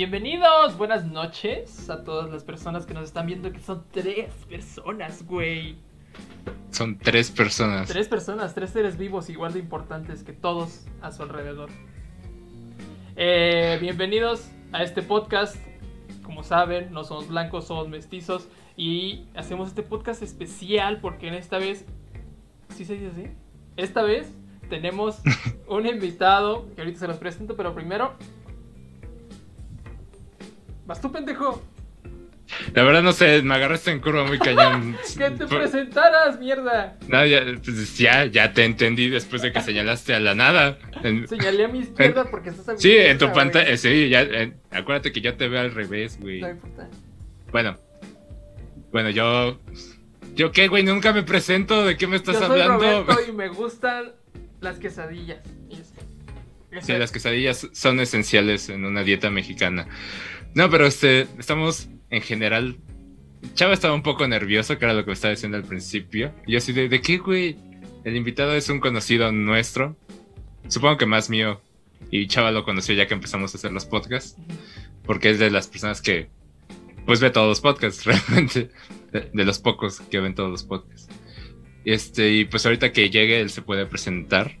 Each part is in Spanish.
Bienvenidos, buenas noches a todas las personas que nos están viendo, que son tres personas, güey. Son tres personas. Tres personas, tres seres vivos igual de importantes que todos a su alrededor. Eh, bienvenidos a este podcast. Como saben, no somos blancos, somos mestizos. Y hacemos este podcast especial porque en esta vez... ¿Sí se dice así? Esta vez tenemos un invitado que ahorita se los presento, pero primero... ¿Vas tú, pendejo? La verdad no sé, me agarraste en curva muy cañón. que te presentaras, mierda. No, ya, pues ya, ya te entendí después de que señalaste a la nada. En- Señalé a mi izquierda porque estás a mi Sí, en tu pantalla, sí, ya, en- acuérdate que yo te veo al revés, güey. No importa. Bueno, bueno, yo, yo qué, güey, nunca me presento, ¿de qué me estás Yo soy hablando? Roberto y me gustan las quesadillas. Sí, las quesadillas son esenciales en una dieta mexicana. No, pero este, estamos en general. Chava estaba un poco nervioso, que era lo que me estaba diciendo al principio. Y yo así de, ¿de qué, güey? El invitado es un conocido nuestro. Supongo que más mío. Y Chava lo conoció ya que empezamos a hacer los podcasts. Porque es de las personas que, pues, ve todos los podcasts, realmente. De, de los pocos que ven todos los podcasts. Este, y pues ahorita que llegue, él se puede presentar.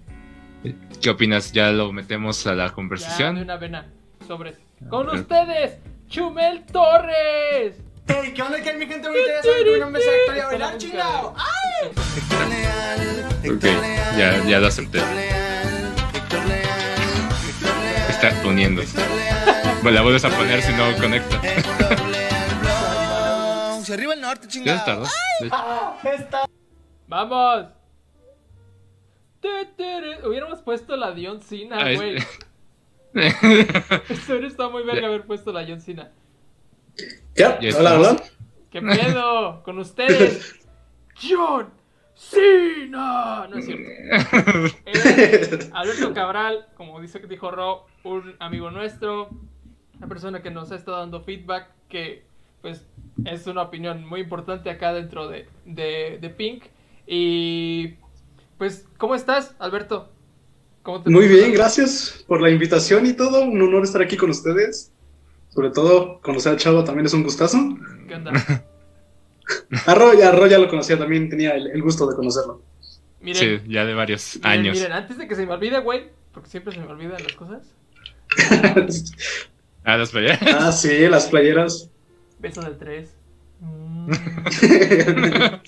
¿Qué opinas? ¿Ya lo metemos a la Ya, de conversación? una vena. Sobres. Con ustedes, Chumel Torres. Hey, ¿qué onda, qué hay, mi gente bonita? Ya saben que mi nombre es Héctor y a bailar, chingado. ¡Ay! Ok, ya, ya lo acepté. Está poniendo. Bueno, la vuelves a poner si no conecta. Se arriba el norte, ¿Ya chingado. tardó? Vamos. Tu, tu, ru. Hubiéramos puesto la Dion Cena, Ah, güey. Esto hubiera estado muy verga haber puesto la John Cena. ¿Ya? Ya Hola, hola. ¿Qué pedo? Con ustedes, John Cena. No es cierto. Es Alberto Cabral, como dice, dijo Ro, un amigo nuestro, una persona que nos ha estado dando feedback, que pues es una opinión muy importante acá dentro de, de, de Pink. Y pues, ¿cómo estás, Alberto? ¿Cómo te Muy bien, gracias por la invitación y todo. Un honor estar aquí con ustedes. Sobre todo, conocer al chavo también es un gustazo. ¿Qué onda? A Ro, ya, Ro ya lo conocía también, tenía el, el gusto de conocerlo. Miren, Sí, ya de varios miren, años. miren, antes de que se me olvide, güey, porque siempre se me olvidan las cosas. Ah, las playeras. ah, sí, las playeras. Beso del 3.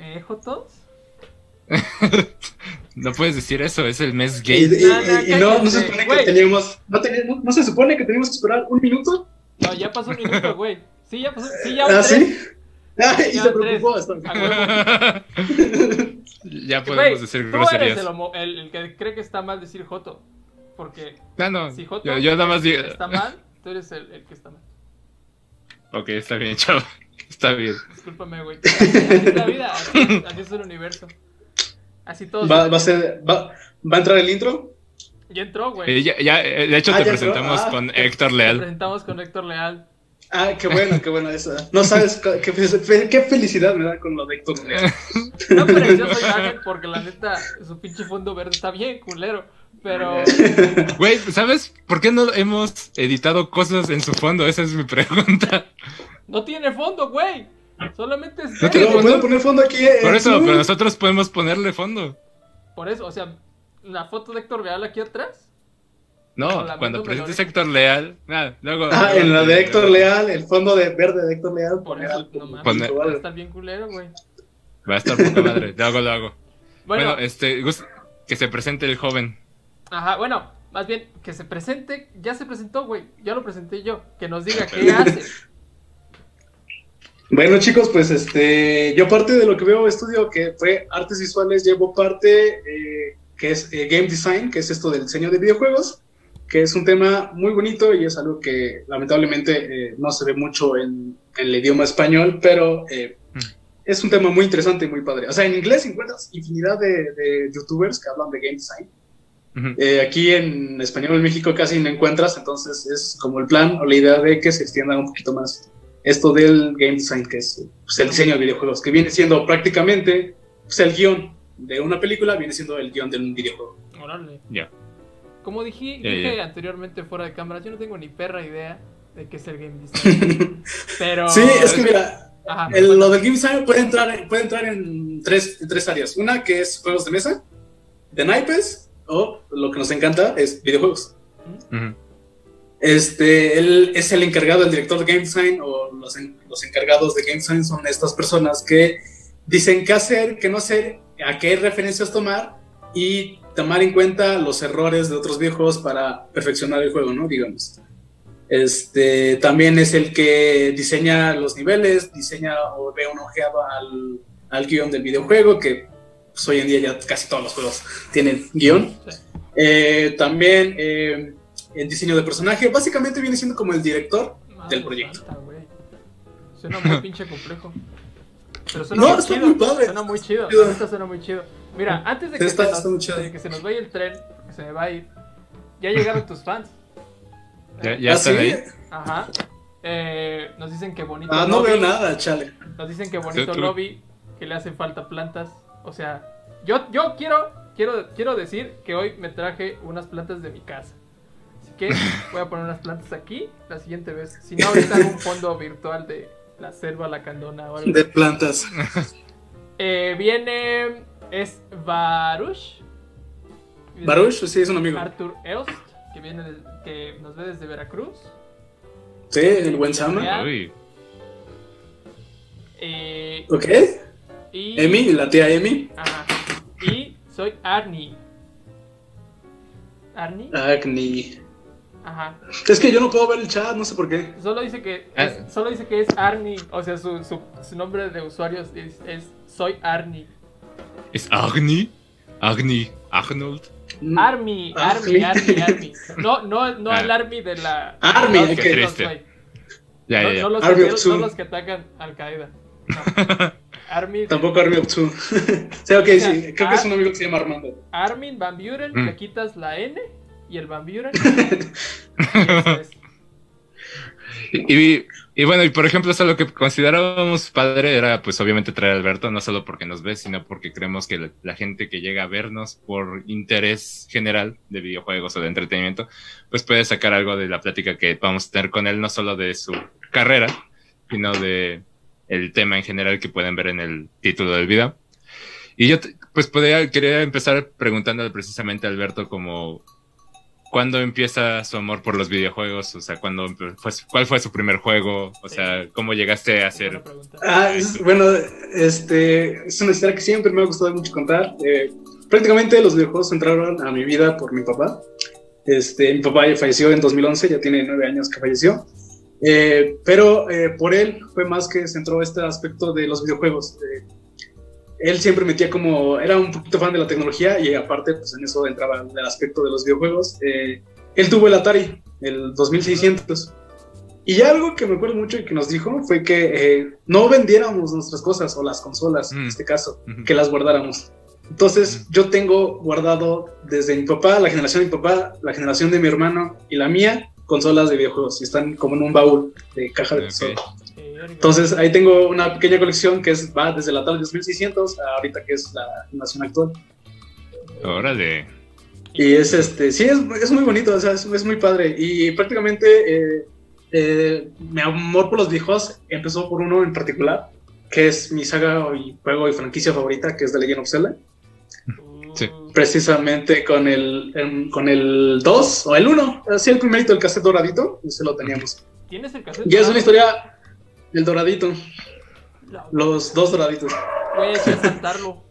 ¿Eh, Jotos? No puedes decir eso, es el mes y, gay. y- No, no, y- y no, no se supone que teníamos, no, teníamos- no se supone que teníamos que esperar un minuto. No, ya pasó un minuto, güey. Sí, ya pasó. Sí, ya Ah, tres. sí. Ah, y Ya se preocupó. está A bien. ya podemos decir tú eres groserías. el, homo- el, el que cree que está mal decir Joto. Porque No, no, si Joto yo, yo nada más digo. está mal, tú eres el, el que está mal. Ok, está bien, chavo. Está bien. Discúlpame, güey. Así, así es la vida, así, así es el universo. Así todos. Va, va a ser, va, va a entrar el intro. Ya entró, güey. Eh, ya, ya, eh, de hecho, Ah, te presentamos. Ah. con Héctor Te Leal. presentamos con Héctor Leal. Ah, qué bueno, qué bueno esa. No sabes qué, fe- qué felicidad me da con lo de Héctor Leal. No pareció soy Hagen porque la neta, su pinche fondo verde está bien, culero. Pero. Güey, ¿sabes por qué no hemos editado cosas en su fondo? Esa es mi pregunta. No tiene fondo, güey. Solamente es. No. Pero puedo poner fondo aquí. eh, Por eso, pero nosotros podemos ponerle fondo. Por eso, o sea, la foto de Héctor Leal aquí atrás. No, cuando presentes. Héctor Leal. nada, luego. Ah, luego- en la de Héctor Leal, el fondo de verde de Héctor Leal. Por eso, no mames. Poner- Va a estar bien culero, güey. Va a estar poca madre. Lo hago, lo hago. Bueno, Bueno, este, que se presente el joven. ajá, bueno, más bien que se presente. Ya se presentó, güey. Ya lo presenté yo. Que nos diga qué hace. Bueno, chicos, pues este, yo parte de lo que veo estudio que fue artes visuales, llevo parte eh, que es eh, game design, que es esto del diseño de videojuegos, que es un tema muy bonito y es algo que lamentablemente eh, no se ve mucho en, en el idioma español, pero eh, Mm. es un tema muy interesante y muy padre. O sea, en inglés encuentras infinidad de, de youtubers que hablan de game design. Eh, aquí en español en México casi no encuentras, entonces es como el plan o la idea de que se extienda un poquito más esto del game design, que es pues, el diseño de videojuegos, que viene siendo prácticamente pues, el guion de una película, viene siendo el guion de un videojuego. Órale. Ya. Como dije, Ya, dije ya. anteriormente fuera de cámaras, yo no tengo ni perra idea de qué es el game design. Pero. Sí, es que mira, Ajá, el- bueno, lo del game design puede entrar, puede entrar en, tres, en tres áreas. Una que es juegos de mesa, de naipes, o lo que nos encanta es videojuegos. Ujú. Este, él es el encargado, el director de game design, o los, en- los encargados de game design son estas personas que dicen qué hacer, qué no hacer, a qué referencias tomar y tomar en cuenta los errores de otros videojuegos para perfeccionar el juego, ¿no? Digamos. Este, también es el que diseña los niveles, diseña o ve una ojeada al, al guion del videojuego, que pues, hoy en día ya casi todos los juegos tienen guion. Eh, también eh, el diseño de personaje, básicamente viene siendo como el director. Madre del proyecto. santa. Suena muy pinche complejo. Pero suena No, muy está chido. muy padre. Suena muy chido. Suena muy chido. Mira, antes de que, Está- se, nos, está muy chido. de que se nos vaya el tren, que se me va a ir, ya llegaron tus fans. Ya, ya ¿Ah, sí? ahí. Ajá. Eh, nos dicen que bonito Ah, no lobby. veo nada, chale. Nos dicen que bonito tú- lobby, que le hacen falta plantas. O sea, yo, yo quiero, quiero, quiero decir que hoy me traje unas plantas de mi casa. Que voy a poner unas plantas aquí la siguiente vez. Si no, ahorita hago un fondo virtual de la selva lacandona o algo. De plantas. Eh, viene. Es Baruch. Baruch, sí, es un amigo. Arthur Elst, que, viene de- que nos ve desde Veracruz. Sí, el buen Sama. Uy. Eh, Ok. y, Emi, la tía Emi. Ajá. Y soy Arnie. ¿Arnie? Agni. Ajá. Es que yo no puedo ver el chat, no sé por qué. Solo dice que Ah. es, solo dice que es Arnie. O sea, su, su, su nombre de usuario es, es Soy Arnie. ¿Es Agni? Agni. Arnold. Mm. Army, Ah, Army. Army, Army. No, no, no Ah. el Army de la. Army, no, qué no. Ya, no, ya, ya. no los, Army que, no los que atacan Al Qaeda. No. Army, Tampoco Army of Two. sí, ok, O sea, sí. Creo que es un amigo que se llama Armando. Armin Van Buren, Mm. le quitas la N y el Van Buren. y. Y, y bueno, y por ejemplo, eso lo que considerábamos padre era, pues obviamente traer a Alberto, no solo porque nos ve, sino porque creemos que la, la gente que llega a vernos por interés general de videojuegos o de entretenimiento, pues puede sacar algo de la plática que vamos a tener con él, no solo de su carrera, sino de el tema en general que pueden ver en el título del video. Y yo, pues, podría, quería empezar preguntándole precisamente a Alberto como ¿Cuándo empieza su amor por los videojuegos? O sea, ¿cuándo ¿cuál fue su primer juego? O sea, ¿cómo llegaste a hacer? Ah, es- bueno, este, es una historia que siempre me ha gustado mucho contar. Eh, prácticamente los videojuegos entraron a mi vida por mi papá. Este, mi papá ya falleció en 2011, ya tiene nueve años que falleció. Eh, pero eh, por él fue más que se entró este aspecto de los videojuegos. Eh, él siempre metía como, era un poquito fan de la tecnología y aparte, pues en eso entraba el aspecto de los videojuegos. Eh, él tuvo el Atari, el 2600. Y algo que me acuerdo mucho y que nos dijo fue que eh, no vendiéramos nuestras cosas o las consolas, en Mm. este caso, Ujú. que las guardáramos. Entonces, Mm. yo tengo guardado desde mi papá, la generación de mi papá, la generación de mi hermano y la mía, consolas de videojuegos y están como en un baúl de caja de Ok. tesoro. Entonces, ahí tengo una pequeña colección que es, va desde la Atari 2600 a ahorita que es la generación actual. Órale. Y es este, sí, es, es muy bonito, o sea, es, es muy padre. Y prácticamente eh, eh, mi amor por los viejos empezó por uno en particular, que es mi saga y juego y franquicia favorita, que es The Legend of Zelda. Sí. Precisamente con el, con el 2 o el 1, así el primerito, el cassette doradito, ese lo teníamos. ¿Tienes el cassette? Y es una dorado? historia del doradito, los dos doraditos. Güey, hay que saltarlo.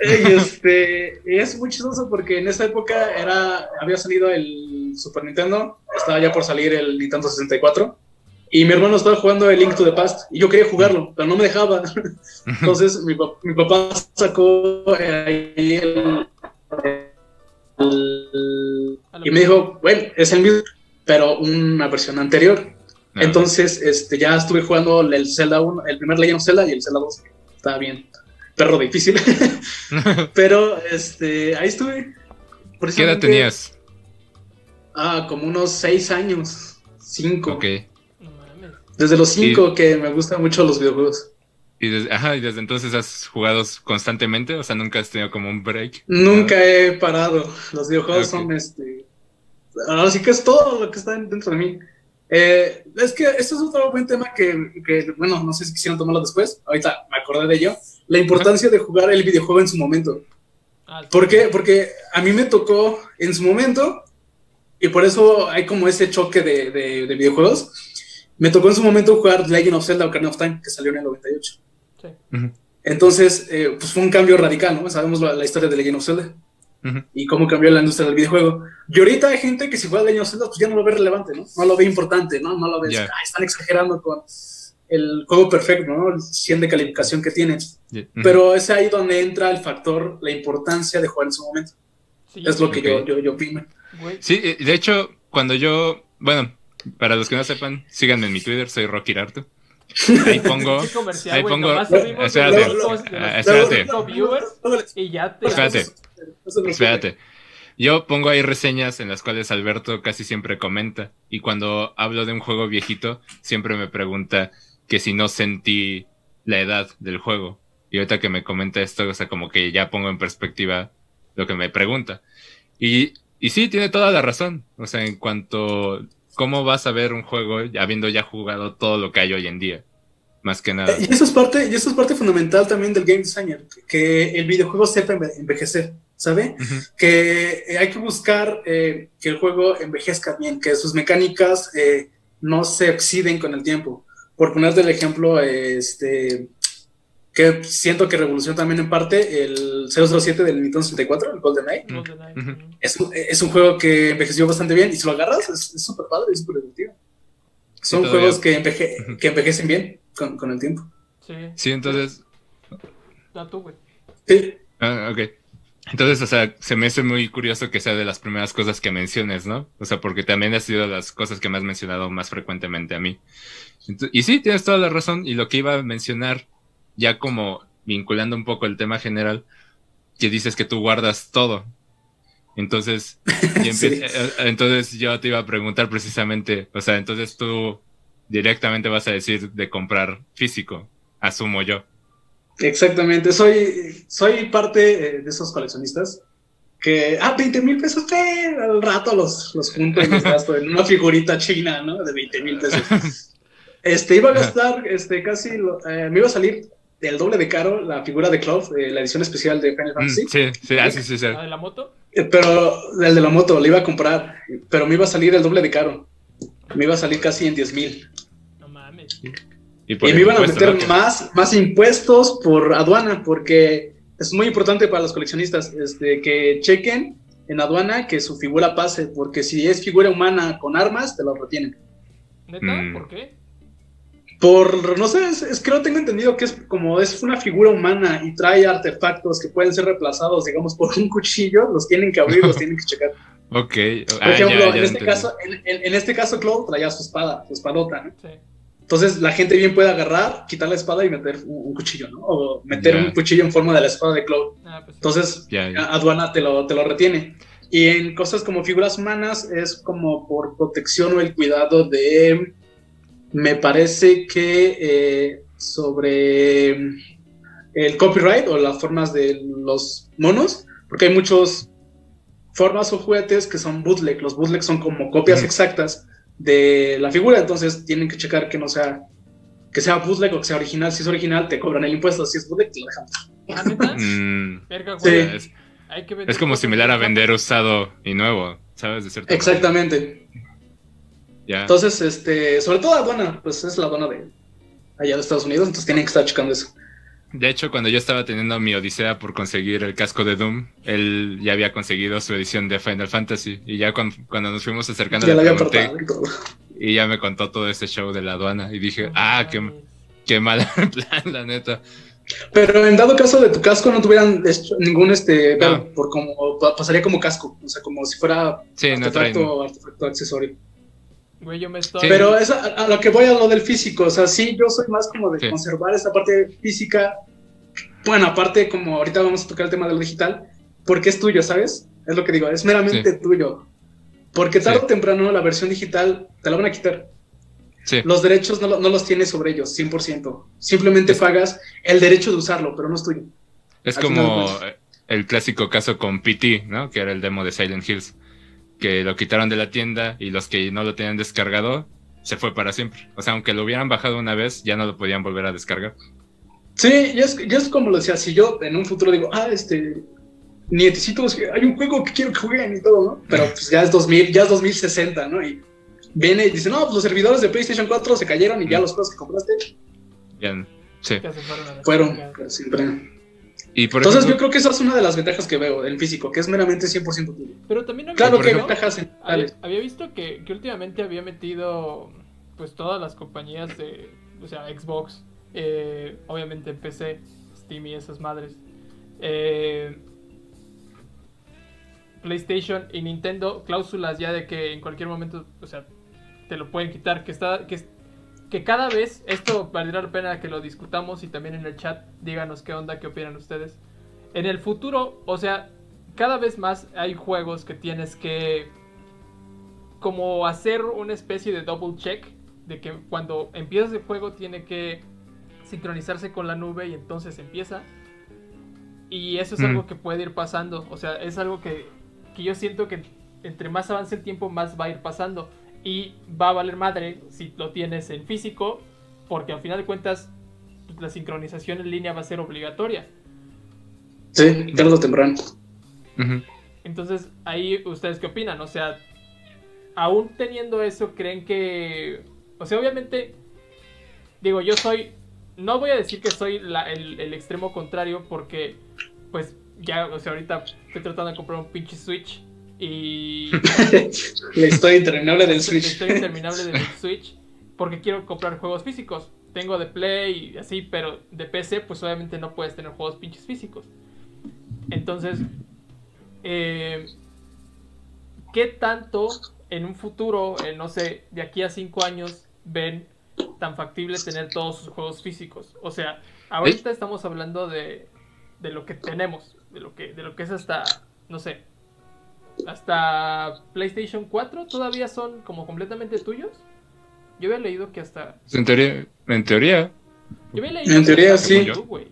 Este, es muy chistoso porque en esa época era, había salido el Super Nintendo, estaba ya por salir el Nintendo 64 y mi hermano estaba jugando el Link to the Past y yo quería jugarlo, pero no me dejaba. Entonces mi, mi papá sacó eh, ahí el, el- y me dijo, bueno, es el mismo, pero una versión anterior. Entonces, este, ya estuve jugando el Zelda 1, el primer Legend of Zelda y el Zelda 2. que Estaba bien, perro difícil. Pero, este, ahí estuve. ¿Qué edad tenías? Ah, como unos seis años, cinco. Ok. No mames. Desde los cinco que me gustan mucho los videojuegos. Y desde, ajá, y desde entonces has jugado constantemente, o sea, nunca has tenido como un break. Nunca he parado. Los videojuegos son este. Ahora sí que es todo lo que está dentro de mí. Eh, es que esto es otro buen tema que, que, bueno, no sé si quisieran tomarlo después. Ahorita me acordé de ello. La importancia de jugar el videojuego en su momento. Ah, sí. ¿Por qué? Porque a mí me tocó en su momento, y por eso hay como ese choque de, de- de videojuegos. Me tocó en su momento jugar Legend of Zelda Ocarina of Time, que salió en el 98. Sí. Entonces, eh, pues fue un cambio radical, ¿no? Sabemos la, la historia de Legend of Zelda y cómo cambió la industria del videojuego. Y ahorita hay gente que si juega Legend of Zelda, pues ya no lo ve relevante, ¿no? No lo ve importante, ¿no? No lo ve. "Ah, están exagerando con el juego perfecto, ¿no? El 100 de calificación que tiene. Pero es ahí donde entra el factor, la importancia de jugar en su momento. Sí, Es lo que yo, yo, yo opino. Sí, eh, de hecho, cuando yo, bueno, para los que no sepan, síganme en mi Twitter, soy Rocky Arto. Ahí pongo, ahí pongo, espérate, ah, espérate. cinco viewers y ya te. Espérate. Espérate. Yo pongo ahí reseñas en las cuales Alberto casi siempre comenta. Y cuando hablo de un juego viejito, siempre me pregunta que si no sentí la edad del juego. Y ahorita que me comenta esto, o sea, como que ya pongo en perspectiva lo que me pregunta. Y, y sí, tiene toda la razón. O sea, en cuanto cómo vas a ver un juego habiendo ya jugado todo lo que hay hoy en día. Más que nada. Eh, Y eso es parte, y eso es parte fundamental también del game designer, que el videojuego sepa enve- envejecer, ¿sabe? Que eh, hay que buscar eh, que el juego envejezca bien, que sus mecánicas eh, no se oxiden con el tiempo. Por ponerte el ejemplo, este, que siento que revolucionó también en parte el 007 del Nintendo 64, el GoldenEye. Ujú. Ujú. Es, un- es un juego que envejeció bastante bien y si lo agarras es súper padre, es súper divertido. Son juegos que, enveje- que envejecen bien con, con el tiempo. Sí. Sí, entonces, Da tú, güey. Sí. Ah, ok. Entonces, o sea, se me hace muy curioso que sea de las primeras cosas que menciones, ¿no? O sea, porque también ha sido de las cosas que me has mencionado más frecuentemente a mí. Y sí, tienes toda la razón. Y lo que iba a mencionar, ya como vinculando un poco el tema general, que dices que tú guardas todo. Entonces, Sí. eh, eh, entonces yo te iba a preguntar precisamente, o sea, entonces tú directamente vas a decir de comprar físico, asumo yo. Exactamente, soy, soy parte eh, de esos coleccionistas que, ah, 20 mil pesos, eh, al rato los, los junto y los gasto en una figurita china, ¿no? De 20 mil pesos. Este, iba a gastar, este, casi, lo- eh, me iba a salir del doble de caro la figura de Cloud, eh, la edición especial de Final Mm, Fantasy, sí, sí, ah, sí, sí, sí. ¿La de la moto? Eh, pero el de la moto, le iba a comprar, pero me iba a salir el doble de caro, me iba a salir casi en 10 mil. No mames. Y, me iban a meter más, más impuestos por aduana, porque es muy importante para los coleccionistas este, que chequen en aduana que su figura pase, porque si es figura humana con armas, te lo retienen. ¿Neta? Mm. ¿Por qué? Por, no sé, es, es que no tengo entendido que es como es una figura humana y trae artefactos que pueden ser reemplazados, digamos, por un cuchillo, los tienen que abrir, los tienen que checar. Ok. Por Ah, ejemplo, ya, ya en, este caso, en, en- en este caso, Claude traía su espada, su espadota, ¿no? Sí. Entonces la gente bien puede agarrar, quitar la espada y meter un, un cuchillo, ¿no? O meter un cuchillo en forma de la espada de Cloud. Ah, pues. Entonces, aduana te lo, te lo retiene. Y en cosas como figuras humanas es como por protección o el cuidado de, me parece que eh, sobre el copyright o las formas de los monos, porque hay muchos formas o juguetes que son bootleg. Los bootleg son como copias exactas de la figura, entonces tienen que checar que no sea que sea bootleg o que sea original. Si es original, te cobran el impuesto. Si es bootleg, te lo dejan. Mm, Verga, Sí. güey. es, como similar a vender usado y nuevo, ¿sabes? De cierta manera. Ya. Entonces, este, sobre todo aduana, pues es la aduana de allá de Estados Unidos, entonces tienen que estar checando eso. De hecho, cuando yo estaba teniendo mi odisea por conseguir el casco de Doom, él ya había conseguido su edición de Final Fantasy. Y ya cuan- cuando nos fuimos acercando, Ya le pregunté y todo. y ya me contó todo ese show de la aduana. Y dije, No ah, qué, qué mal plan, la neta. Pero en dado caso de tu casco no tuvieran hecho ningún este No. por como pa- pasaría como casco, o sea, como si fuera Sí, no traen. artefacto, artefacto accesorio. Güey, yo me estoy. Sí. Pero es a, a lo que voy a lo del físico, o sea, sí, yo soy más como de Sí. conservar esa parte física. Bueno, aparte, como ahorita vamos a tocar el tema de lo digital, porque es tuyo, ¿sabes? Es lo que digo, es meramente tuyo. Porque tarde Sí. o temprano la versión digital te la van a quitar. Sí. los derechos no, lo- no los tienes sobre ellos, 100%. Simplemente pagas el derecho de usarlo, pero no es tuyo. Es Al como el clásico caso con PT, ¿no? Que era el demo de Silent Hills. Que lo quitaron de la tienda y los que no lo tenían descargado se fue para siempre. O sea, aunque lo hubieran bajado una vez, ya no lo podían volver a descargar. Sí, ya es, ya es como lo decía, si yo en un futuro digo, ah, este, nietecitos, hay un juego que quiero que jueguen y todo, ¿no? Pero pues ya es 2000, ya es 2060, ¿no? Y viene y dice, no, pues los servidores de PlayStation 4 se cayeron y ya los juegos que compraste Ya, sí. Se fueron a fueron para siempre. Y por Entonces yo creo que esa es una de las ventajas que veo del físico, que es meramente 100% tuyo. Pero también había Claro que ventajas en había, visto que, que últimamente había metido pues todas las compañías de, o sea, Xbox, eh, obviamente en PC, Steam y esas madres, eh, PlayStation y Nintendo, cláusulas ya de que en cualquier momento, o sea, te lo pueden quitar, que está, que, que cada vez, esto valdrá la pena que lo discutamos y también en el chat díganos qué onda, qué opinan ustedes. En el futuro, o sea, cada vez más hay juegos que tienes que como hacer una especie de double check de que cuando empiezas el juego tiene que sincronizarse con la nube y entonces empieza. Y eso es Mm. algo que puede ir pasando, o sea, es algo que, que yo siento que entre más avance el tiempo más va a ir pasando y va a valer madre si lo tienes en físico porque al final de cuentas pues, la sincronización en línea va a ser obligatoria. Sí, tarde o temprano. Entonces, ahí ustedes qué opinan, o sea, aún teniendo eso, creen que, o sea, obviamente, digo, yo soy, no voy a decir que soy la- el, el extremo contrario porque, pues, ya, o sea, ahorita estoy tratando de comprar un pinche Switch y La historia interminable del la Switch. historia interminable del Switch porque quiero comprar juegos físicos. Tengo de Play y así, pero de PC, pues obviamente no puedes tener juegos pinches físicos. Entonces, eh, ¿qué tanto en un futuro, eh, no sé, de aquí a cinco años, ven tan factible tener todos sus juegos físicos? O sea, ahorita estamos hablando de, de lo que tenemos, de lo que, de lo que es hasta, no sé, hasta PlayStation 4 todavía son como completamente tuyos. Yo había leído que hasta. Pues en teoría, en teoría, Yo había leído En que teoría, hasta sí. Wii U, güey.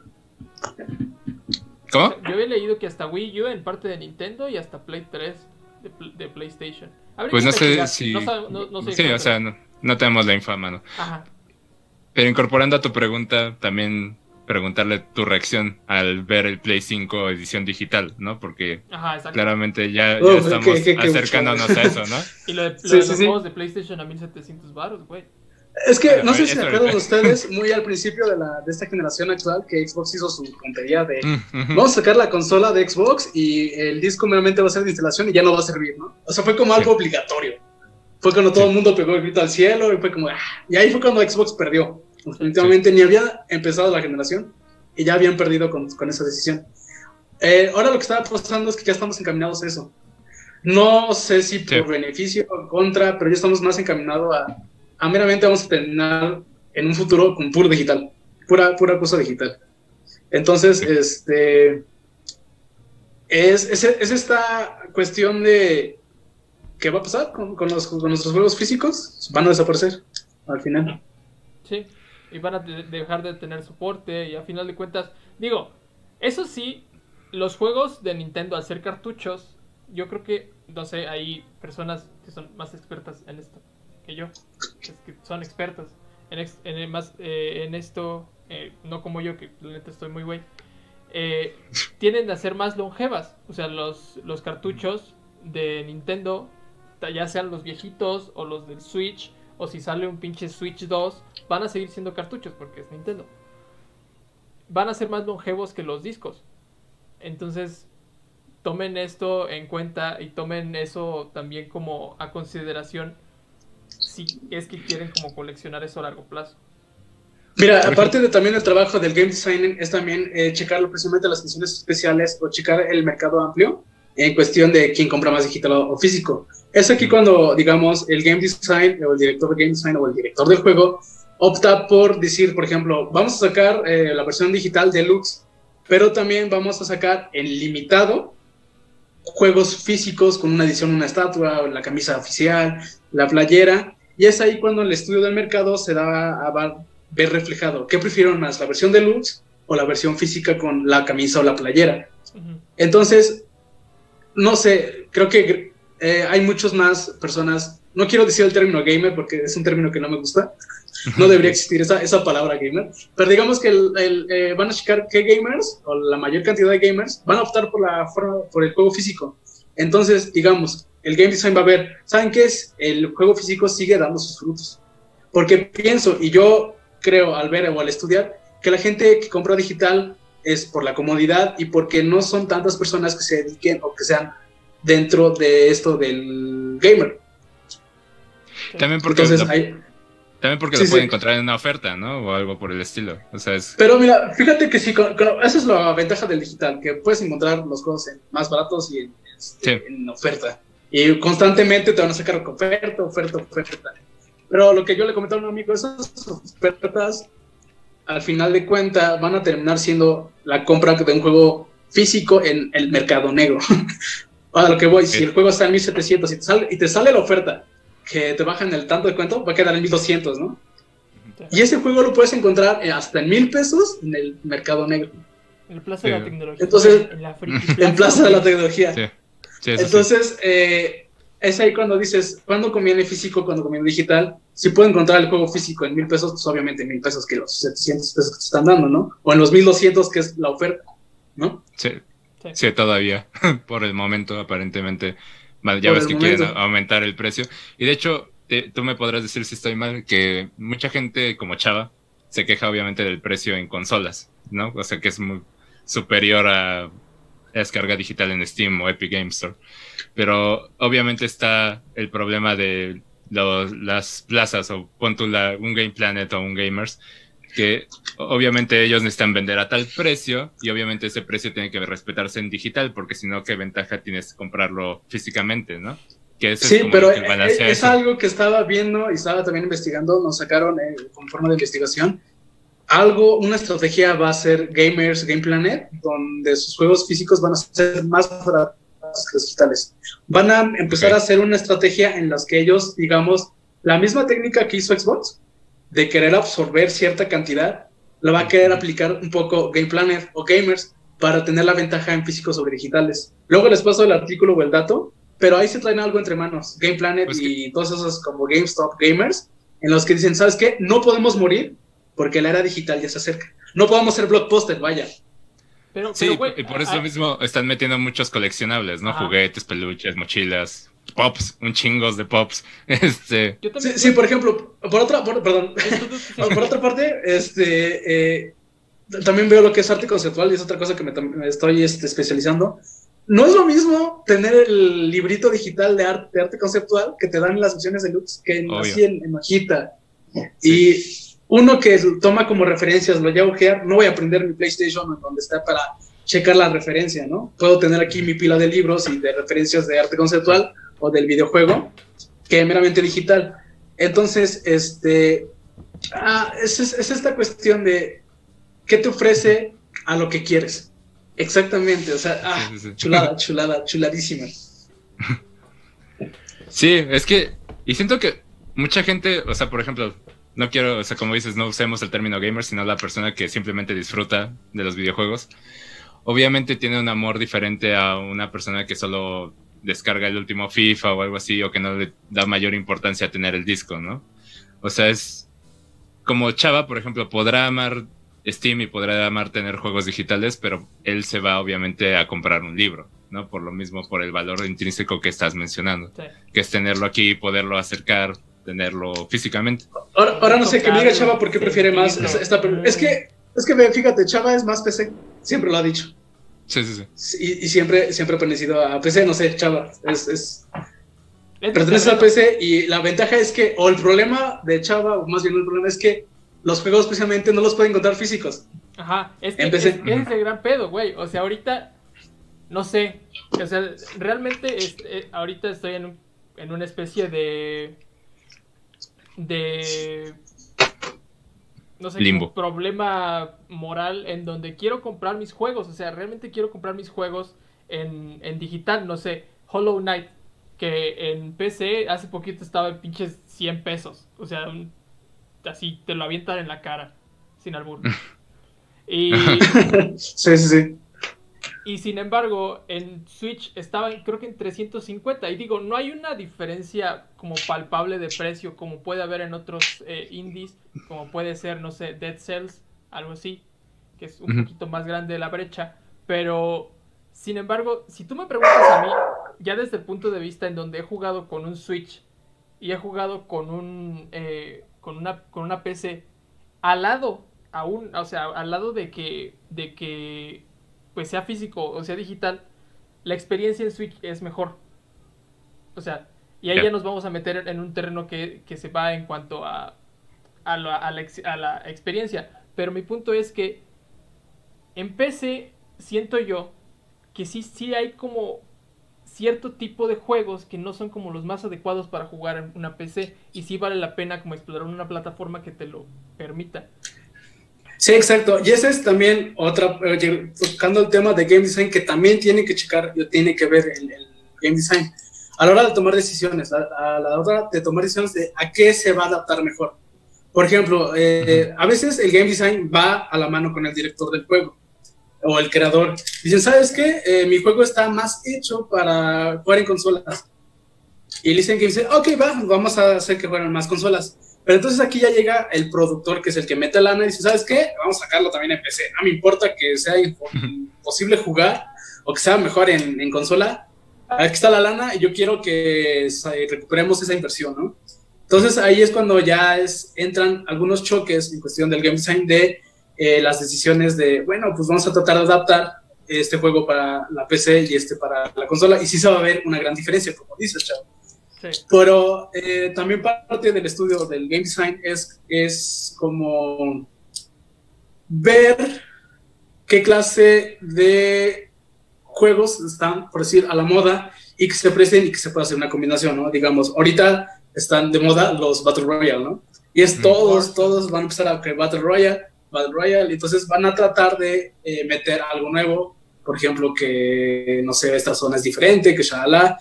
¿cómo? Yo había leído que hasta Wii U en parte de Nintendo y hasta Play 3 de, pl- de PlayStation. Habría Pues no sé si... No, no- no sé sí, o sea, no, no tenemos la info a mano. Ajá. Pero incorporando a tu pregunta, también preguntarle tu reacción al ver el Play 5 edición digital, ¿no? Porque Ajá, claramente ya, ya Oh, estamos qué- qué- qué acercándonos a eso, ¿no? Y lo de, lo Sí, de sí, los sí. juegos de PlayStation a 1700 baros, güey. Es que no sé si se acuerdan ustedes, muy al principio de, la, de esta generación actual, que Xbox hizo su tontería de vamos a sacar la consola de Xbox y el disco meramente va a ser de instalación y ya no va a servir, ¿no? O sea, fue como algo obligatorio. Fue cuando todo el mundo pegó el grito al cielo y fue como, ah, y ahí fue cuando Xbox perdió. Definitivamente ni había empezado la generación y ya habían perdido con, con esa decisión. Eh, ahora lo que está pasando es que ya estamos encaminados a eso. No sé si por Sí. beneficio o contra, pero ya estamos más encaminados a, a meramente vamos a terminar en un futuro con puro digital, pura, pura cosa digital. Entonces, Sí. este es, es, es esta cuestión de qué va a pasar con, con los, con nuestros juegos físicos, van a desaparecer al final. Sí. Y van a de- dejar de tener soporte. Y a final de cuentas, digo, eso sí, los juegos de Nintendo al ser cartuchos, yo creo que, no sé, hay personas que son más expertas en esto que yo. Son expertas en, en, más, eh, en esto, eh, no como yo, que neta estoy muy güey. eh, tienden a ser más longevas. O sea, los, los cartuchos de Nintendo, ya sean los viejitos o los del Switch, o si sale un pinche Switch 2, van a seguir siendo cartuchos porque es Nintendo. Van a ser más longevos que los discos. Entonces, tomen esto en cuenta y tomen eso también como a consideración si es que quieren como coleccionar eso a largo plazo. Mira, aparte de también el trabajo del game design, es también eh, checar precisamente las ediciones especiales o checar el mercado amplio en cuestión de quién compra más digital o, físico. Es aquí cuando, digamos, el game design o el director de game design o el director del juego opta por decir, por ejemplo, vamos a sacar eh, la versión digital deluxe, pero también vamos a sacar en limitado juegos físicos con una edición, una estatua, la camisa oficial, la playera, Y es ahí cuando el estudio del mercado se da a ver reflejado. ¿Qué prefirieron más, la versión deluxe o la versión física con la camisa o la playera? Entonces, no sé, creo que eh, hay muchas más personas, no quiero decir el término gamer porque es un término que no me gusta, no debería existir esa, esa palabra gamer, pero digamos que el, eh, van a checar qué gamers, o la mayor cantidad de gamers, van a optar por, la por el juego físico. Entonces, digamos, el game design va a ver, ¿saben qué es? El juego físico sigue dando sus frutos. Porque pienso, y yo creo al ver o al estudiar, que la gente que compra digital es por la comodidad y porque no son tantas personas que se dediquen o que sean dentro de esto del gamer. También porque Entonces, hay, también porque lo pueden encontrar en una oferta, ¿no? O algo por el estilo. O sea, es... Pero mira, fíjate que sí, esa es la ventaja del digital, que puedes encontrar los juegos más baratos y este, en, oferta. Y constantemente te van a sacar oferta, oferta, oferta. Pero lo que yo le comentaba a un amigo, esas ofertas, al final de cuentas, van a terminar siendo la compra de un juego físico en el mercado negro. a lo que voy, si el juego está en 1700 y te sale, y te sale la oferta que te bajan el tanto de cuento, va a quedar en 1200, ¿no? Y ese juego lo puedes encontrar eh, hasta en mil pesos en el mercado negro. En Plaza de la Tecnología. Entonces, en, Plaza de la Tecnología. Entonces, eh, es ahí cuando dices, ¿cuándo conviene físico, cuándo conviene digital? Si puedo encontrar el juego físico en mil pesos, pues obviamente mil pesos que los 700 pesos que te están dando, ¿no? O en los 1200 que es la oferta, ¿no? Sí, sí, todavía, por el momento, aparentemente ya ves que quieren aumentar el precio. Y de hecho, tú me podrás decir si estoy mal, que mucha gente como Chava se queja obviamente del precio en consolas, ¿no? O sea que es muy superior a descarga digital en Steam o Epic Games Store. Pero obviamente está el problema de las plazas o pon un Game Planet o un Gamers que obviamente ellos necesitan vender a tal precio y obviamente ese precio tiene que respetarse en digital porque si no, ¿qué ventaja tienes comprarlo físicamente, no? Que sí, pero es, algo que estaba viendo y estaba también investigando, nos sacaron eh, como forma de investigación, algo, una estrategia va a ser Gamers Game Planet, donde sus juegos físicos van a ser más baratos que los digitales. Van a empezar a hacer una estrategia en las que ellos, digamos, la misma técnica que hizo Xbox, de querer absorber cierta cantidad, la va a querer aplicar un poco Game Planet o Gamers para tener la ventaja en físicos sobre digitales. Luego les paso el artículo o el dato, pero ahí se traen algo entre manos, Game Planet pues y todos esos como GameStop Gamers, en los que dicen, ¿sabes qué? No podemos morir porque la era digital ya se acerca. No podemos ser blockbuster, vaya. Pero, sí, y por eso mismo están metiendo muchos coleccionables, ¿no? Juguetes, peluches, mochilas, pops, un chingos de pops. Este. Sí, por ejemplo, por otra, perdón, por otra parte, este, eh, también veo lo que es arte conceptual y es otra cosa que me, estoy este, especializando. No es lo mismo tener el librito digital de arte, arte conceptual que te dan las opciones de looks que así en, en hojita. Y uno que toma como referencias, lo voy a ojear, no voy a aprender mi PlayStation donde está para checar la referencia, ¿no? Puedo tener aquí mi pila de libros y de referencias de arte conceptual o del videojuego que meramente digital. Entonces, este, ah, es, es, esta cuestión de qué te ofrece a lo que quieres. Exactamente, o sea, ah, chulada, chulada, chuladísima. Sí, es que, y siento que mucha gente, o sea, por ejemplo, no quiero, o sea, como dices, no usemos el término gamer, sino la persona que simplemente disfruta de los videojuegos. Obviamente tiene un amor diferente a una persona que solo descarga el último FIFA o algo así, o que no le da mayor importancia a tener el disco, ¿no? O sea, es como Chava, por ejemplo, podrá amar Steam y podrá amar tener juegos digitales, pero él se va obviamente a comprar un libro, ¿no? Por lo mismo, por el valor intrínseco que estás mencionando, que es tenerlo aquí, poderlo acercar, tenerlo físicamente. Ahora, no sé, que me diga Chava por qué prefiere más esta, Es que, es que fíjate, Chava es más PC, siempre lo ha dicho. Sí, sí, sí. Y, y siempre, siempre ha pertenecido a PC, no sé, chava. Es, es, pertenece a PC y la ventaja es que, o el problema de Chava, o más bien el problema es que los juegos especialmente no los pueden encontrar físicos. Ajá, es que, es, es el gran pedo, güey. O sea, ahorita, no sé, o sea, realmente eh, ahorita estoy en, un, en una especie de... de no sé, Limbo. problema moral en donde quiero comprar mis juegos. O sea, realmente quiero comprar mis juegos en, en digital. No sé, Hollow Knight. que en PC hace poquito estaba en pinches 100 pesos. O sea, así te lo avientan en la cara, sin albur. y, sí, sí, sí. Y sin embargo, en Switch estaba creo que en 350. Y digo, no hay una diferencia como palpable de precio como puede haber en otros eh, indies, como puede ser, no sé, Dead Cells, algo así, que es un poquito más grande la brecha. Pero, sin embargo, si tú me preguntas a mí, ya desde el punto de vista en donde he jugado con un Switch y he jugado con un eh, con una con una PC al lado aún o sea al lado de que de que pues sea físico o sea digital la experiencia en Switch es mejor. O sea y ahí ya. nos vamos a meter en un terreno que, se va en cuanto a a la, a la experiencia. Pero mi punto es que en PC siento yo que sí sí hay como cierto tipo de juegos que no son como los más adecuados para jugar en una PC y sí vale la pena como explorar una plataforma que te lo permita. Sí, exacto. Y ese es también otra, buscando el tema de game design que también tiene que checar, tiene que ver el, el game design. A la hora de tomar decisiones, a, la hora de tomar decisiones de a qué se va a adaptar mejor. Por ejemplo, eh, a veces el game design va a la mano con el director del juego o el creador. Dicen, ¿sabes qué? Eh, mi juego está más hecho para jugar en consolas. Y dicen que dice, ok, va, vamos a hacer que jueguen más consolas. Pero entonces aquí ya llega el productor, que es el que mete lana, y dice, ¿sabes qué? Vamos a sacarlo también en PC. No me importa que sea imposible jugar o que sea mejor en, en consola. Aquí está la lana y yo quiero que recuperemos esa inversión, ¿no? Entonces ahí es cuando ya es, entran algunos choques en cuestión del game design de eh, las decisiones de, bueno, pues vamos a tratar de adaptar este juego para la PC y este para la consola, y sí se va a ver una gran diferencia, como dices, Chavo. Pero eh, también parte del estudio del game design es, es como ver qué clase de juegos están, por decir, a la moda y que se presten y que se pueda hacer una combinación, ¿no? Digamos, ahorita están de moda los Battle Royale, ¿no? Y es todos, todos van a empezar a crear Battle Royale Battle Royale, entonces van a tratar de eh, meter algo nuevo, por ejemplo, que, no sé, esta zona es diferente, que shalala.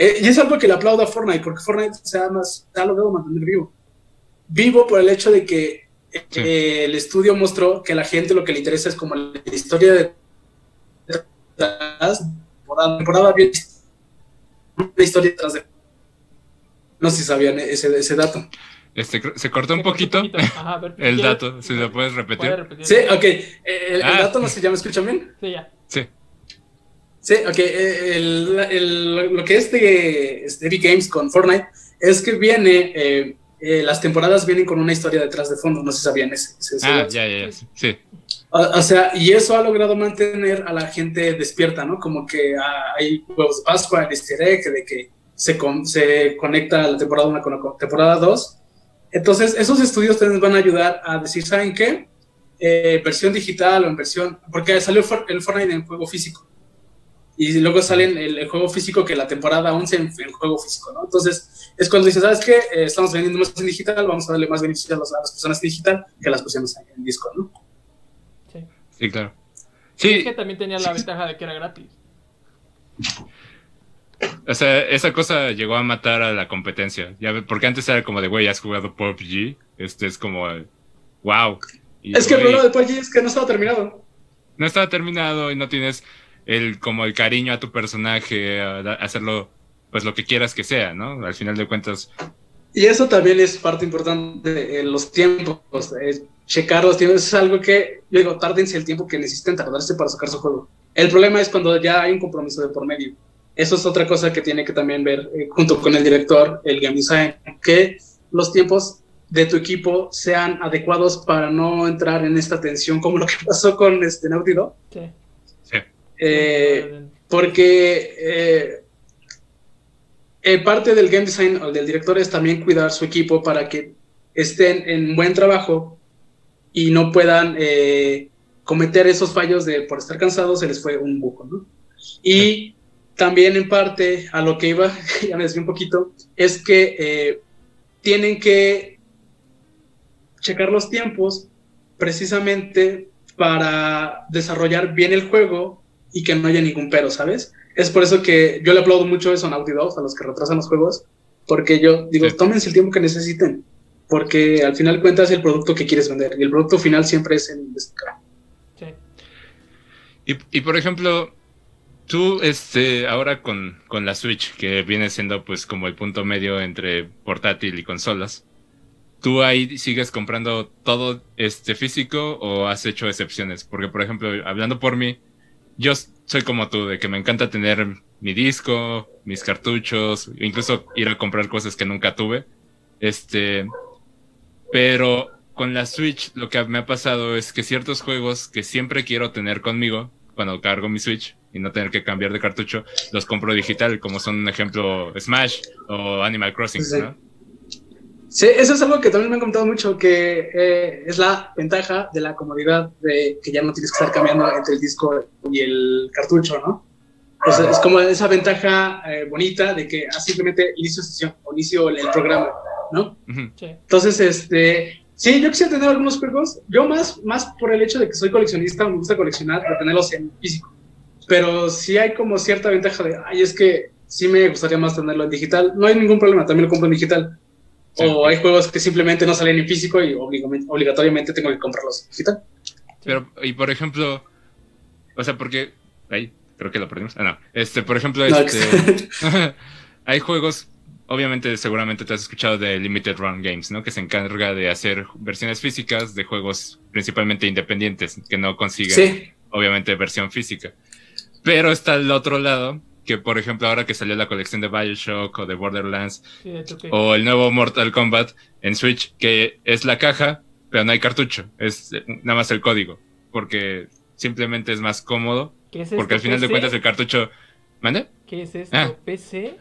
Eh, y es algo que le aplaudo a Fortnite, porque Fortnite se ha, más, ha logrado mantener vivo. Vivo por el hecho de que eh, el estudio mostró que a la gente lo que le interesa es como la historia de temporada, temporada bien la historia detrás de no sé si sabían ese, ese dato. Este, se cortó un poquito, el dato, si lo puedes repetir. Sí, ok. El, ah. dato, no sé, ¿ya me escuchan bien? Sí, ya. Sí. Sí, ok. El, lo que es de, Epic Games con Fortnite es que viene, eh, eh, las temporadas vienen con una historia detrás de fondo, no sé si sabían ese. ah, ya, ya, ya, sí. O, sea, y eso ha logrado mantener a la gente despierta, ¿no? Como que ah, hay huevos de Pascua, el easter egg, de que se, se conecta la temporada 1 con la temporada 2 entonces, esos estudios también van a ayudar a decir, ¿saben qué? Eh, versión digital o en versión, porque salió el Fortnite en juego físico. Y luego sale el, juego físico que la temporada 11 en, en juego físico, ¿no? Entonces, es cuando dices, ¿sabes qué? Eh, estamos vendiendo más en digital, vamos a darle más beneficios a, las personas en digital que a las personas en disco, ¿no? Sí. Sí, claro. Sí. Es que también tenía la ventaja de que era gratis. O sea, esa cosa llegó a matar a la competencia. Ya, porque antes era como de, güey, has jugado PUBG. Este es como, wow. es que el problema de PUBG es que no estaba terminado. No estaba terminado y no tienes el, como el cariño a tu personaje, hacerlo, pues lo que quieras que sea, ¿no? Al final de cuentas. Y eso también es parte importante de los tiempos, checar los tiempos. Es algo que, yo digo, tárdense el tiempo que necesiten tardarse para sacar su juego. El problema es cuando ya hay un compromiso de por medio eso es otra cosa que tiene que también ver eh, junto con el director, el game design, que los tiempos de tu equipo sean adecuados para no entrar en esta tensión como lo que pasó con este Naughty Dog. Eh, porque eh, parte del game design o del director es también cuidar su equipo para que estén en buen trabajo y no puedan cometer esos fallos de por estar cansados se les fue un buco, ¿no? Y también en parte a lo que iba, ya me desvié un poquito, es que eh, tienen que checar los tiempos precisamente para desarrollar bien el juego y que no haya ningún pero, ¿sabes? Es por eso que yo le aplaudo mucho eso a Naughty Dog, a los que retrasan los juegos, porque yo digo, Sí. tómense el tiempo que necesiten, porque al final cuentas el producto que quieres vender y el producto final siempre es el destacado. Sí. Y, y, por ejemplo, tú, este, ahora con, con la Switch, que viene siendo pues como el punto medio entre portátil y consolas, ¿tú ahí sigues comprando todo este físico o has hecho excepciones? Porque, por ejemplo, hablando por mí, yo soy como tú, de que me encanta tener mi disco, mis cartuchos, incluso ir a comprar cosas que nunca tuve. Este, pero con la Switch lo que me ha pasado es que ciertos juegos que siempre quiero tener conmigo cuando cargo mi Switch y no tener que cambiar de cartucho, los compro digital, como son un ejemplo Smash o Animal Crossing. ¿no? Sí, eso es algo que también me han comentado mucho, que eh, es la ventaja de la comodidad de que ya no tienes que estar cambiando entre el disco y el cartucho, ¿no? O sea, es como esa ventaja eh, bonita de que ah, simplemente inicio sesión o inicio el, el programa, ¿no? Sí. Entonces, este, sí, yo quisiera tener algunos juegos, yo más, más por el hecho de que soy coleccionista, me gusta coleccionar, de tenerlos en físico, pero sí hay como cierta ventaja de, ay, es que sí me gustaría más tenerlo en digital, no hay ningún problema, también lo compro en digital. Sí. O hay juegos que simplemente no salen en físico y obligatoriamente tengo que comprarlos digital. Pero, y por ejemplo, o sea, porque, ahí, creo que lo perdimos. Ah, no. Este, por ejemplo, No, este, hay juegos, obviamente, seguramente te has escuchado de Limited Run Games, ¿no? Que se encarga de hacer versiones físicas de juegos principalmente independientes, que no consiguen, sí, obviamente, versión física. Pero está el otro lado, que por ejemplo, ahora que salió la colección de Bioshock o de Borderlands, Sí, o el nuevo Mortal Kombat en Switch, que es la caja, pero no hay cartucho, es nada más el código, porque simplemente es más cómodo, ¿Qué es porque al final de cuentas el cartucho... ¿Mande? ¿Qué es esto? Ah. ¿PC?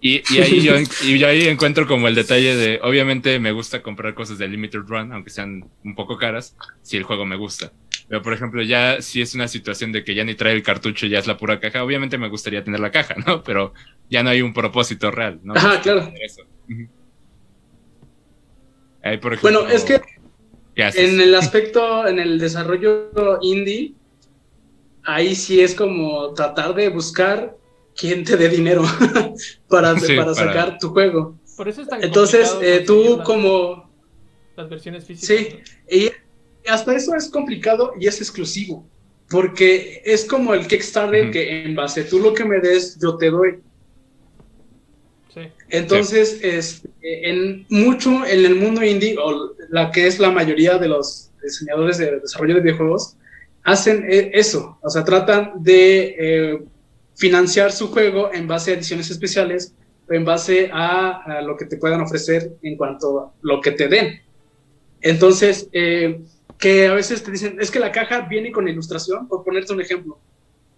Y, y ahí yo, y yo ahí encuentro como el detalle de, obviamente me gusta comprar cosas de Limited Run, aunque sean un poco caras, si el juego me gusta. Pero por ejemplo, ya si es una situación de que ya ni trae el cartucho, ya es la pura caja, obviamente me gustaría tener la caja, ¿no? Pero ya no hay un propósito real, ¿no? Ajá, claro. Eso. Ujú. Ahí, por ejemplo, Bueno, es que en el aspecto, en el desarrollo indie, ahí sí es como tratar de buscar quién te dé dinero para, Sí, para para- sacar tu juego. Por eso es tan Entonces, eh, tú como... Las versiones físicas. Sí, y hasta eso es complicado y es exclusivo, porque es como el Kickstarter que en base tú lo que me des, yo te doy. Sí. Entonces, este, en mucho en el mundo indie, o la que es la mayoría de los diseñadores de desarrollo de videojuegos, hacen eh, eso, o sea, tratan de eh, financiar su juego en base a ediciones especiales, o en base a, a lo que te puedan ofrecer en cuanto a lo que te den. Entonces, eh, que a veces te dicen, es que la caja viene con ilustración, por ponerte un ejemplo.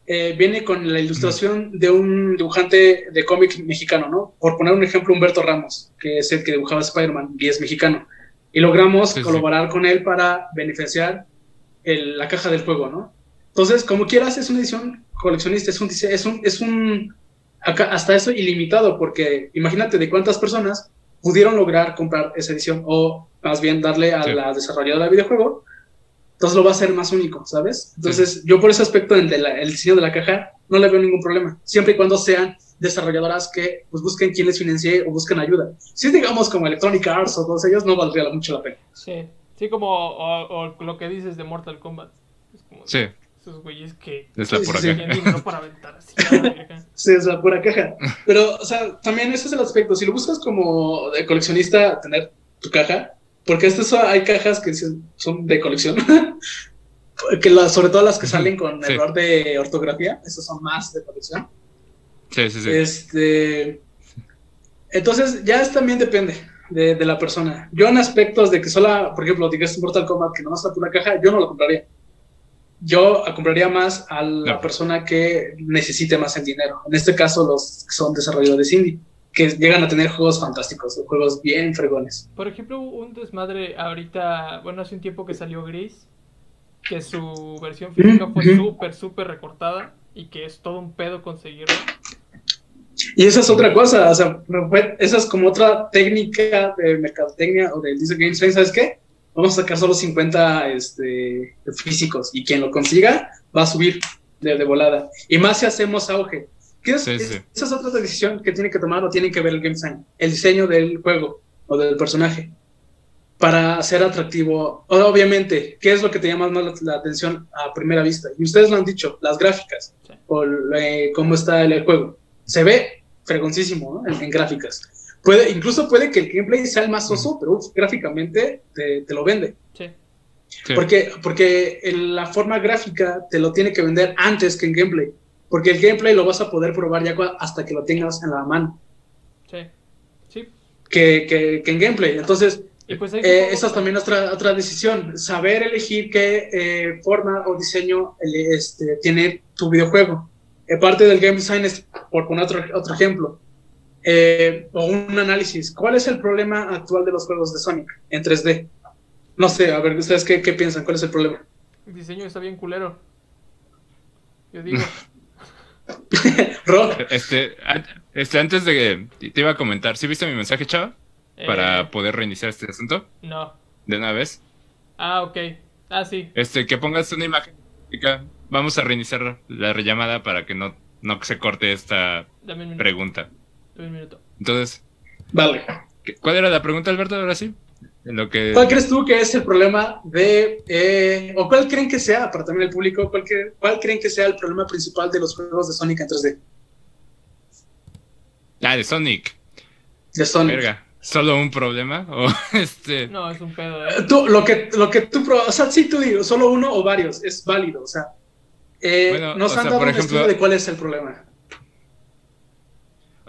Eh, viene con la ilustración de un dibujante de cómic mexicano, ¿no? Por poner un ejemplo, Humberto Ramos, que es el que dibujaba Spider-Man y es mexicano. Y logramos Sí, sí. colaborar con él para beneficiar el- la caja del juego, ¿no? Entonces, como quieras, es una edición coleccionista, es un, es un, es un hasta eso ilimitado, porque imagínate de cuántas personas pudieron lograr comprar esa edición o más bien darle a Sí. la desarrolladora del videojuego, entonces lo va a hacer más único, ¿sabes? Entonces yo por ese aspecto en de la- el diseño de la caja no le veo ningún problema, siempre y cuando sean desarrolladoras que pues, busquen quien les financie o busquen ayuda. Si es, digamos como Electronic Arts o todos ellos, no valdría mucho la pena. Sí. Sí, como o, o lo que dices de Mortal Kombat. Es como Sí, esos güeyes que es la pura sí, caja. para así. Sí, es la pura caja. Pero, o sea, también ese es el aspecto. Si lo buscas como de coleccionista, tener tu caja, porque so- hay cajas que son de colección, que las- sobre todo las que salen con sí. error de ortografía, esas son más de colección. Sí, sí, sí. Este, entonces, ya es, también depende de, de la persona. Yo en aspectos de que sola, por ejemplo, digas Mortal Kombat, que nomás la pura caja, yo no lo compraría. Yo compraría más a la persona que necesite más el dinero. En este caso, los que son desarrolladores indie, que llegan a tener juegos fantásticos, o juegos bien fregones. Por ejemplo, un desmadre ahorita, bueno, hace un tiempo que salió Gris, que su versión física fue súper, súper recortada y que es todo un pedo conseguirlo. Y esa es otra cosa, o sea, esa es como otra técnica de mercadotecnia o del Design Game Design, ¿sabes qué? Vamos a sacar solo 50 este, físicos y quien lo consiga va a subir de, de volada. Y más si hacemos auge. ¿Qué es, Sí, es- sí. Esa es otra decisión que tiene que tomar o tiene que ver el game design, el diseño del juego o del personaje para ser atractivo. O- Obviamente, ¿qué es lo que te llama más la, la atención a primera vista? Y ustedes lo han dicho, las gráficas Sí. o eh, cómo está el, el juego. Se ve fregoncísimo ¿no? en, en gráficas. Puede, incluso puede que el gameplay sea el más soso, pero uf, gráficamente te, te lo vende. Sí. Porque, porque la forma gráfica te lo tiene que vender antes que en gameplay. Porque el gameplay lo vas a poder probar ya hasta que lo tengas en la mano. Sí. Sí. Que, que- que en gameplay. Entonces, pues eh, esa es también otra, otra decisión. Saber elegir qué eh, forma o diseño este, tiene tu videojuego. Eh, parte del game design es, por poner otro, otro ejemplo, eh, o un análisis. ¿Cuál es el problema actual de los juegos de Sonic en 3D? No sé, a ver, ¿ustedes qué, qué piensan? ¿Cuál es el problema? El diseño está bien culero. Yo digo. Ro, Este, este, antes de que te iba a comentar, ¿sí viste mi mensaje, chava? eh, Para poder reiniciar este asunto No. de una vez. Ah, ok. Ah, sí. Este, que pongas una imagen. chica. Vamos a reiniciar la rellamada para que no, no se corte esta Dame un minuto. pregunta. Dame un minuto. Entonces, vale. ¿qué- ¿cuál era la pregunta, Alberto? Ahora sí. En lo que. ¿Cuál crees tú que es el problema de, eh, o cuál creen que sea, para también el público, cuál, que- cuál creen que sea el problema principal de los juegos de Sonic en 3D? Ah, de Sonic. De Sonic. Verga. ¿Solo un problema? O este. No, es un pedo, Eh. Tú, lo que, lo que tú, pro- o sea, sí, tú digo, solo uno o varios, es válido, o sea, eh, Bueno, nos o han sea, dado por un ejemplo- estudio de cuál es el problema.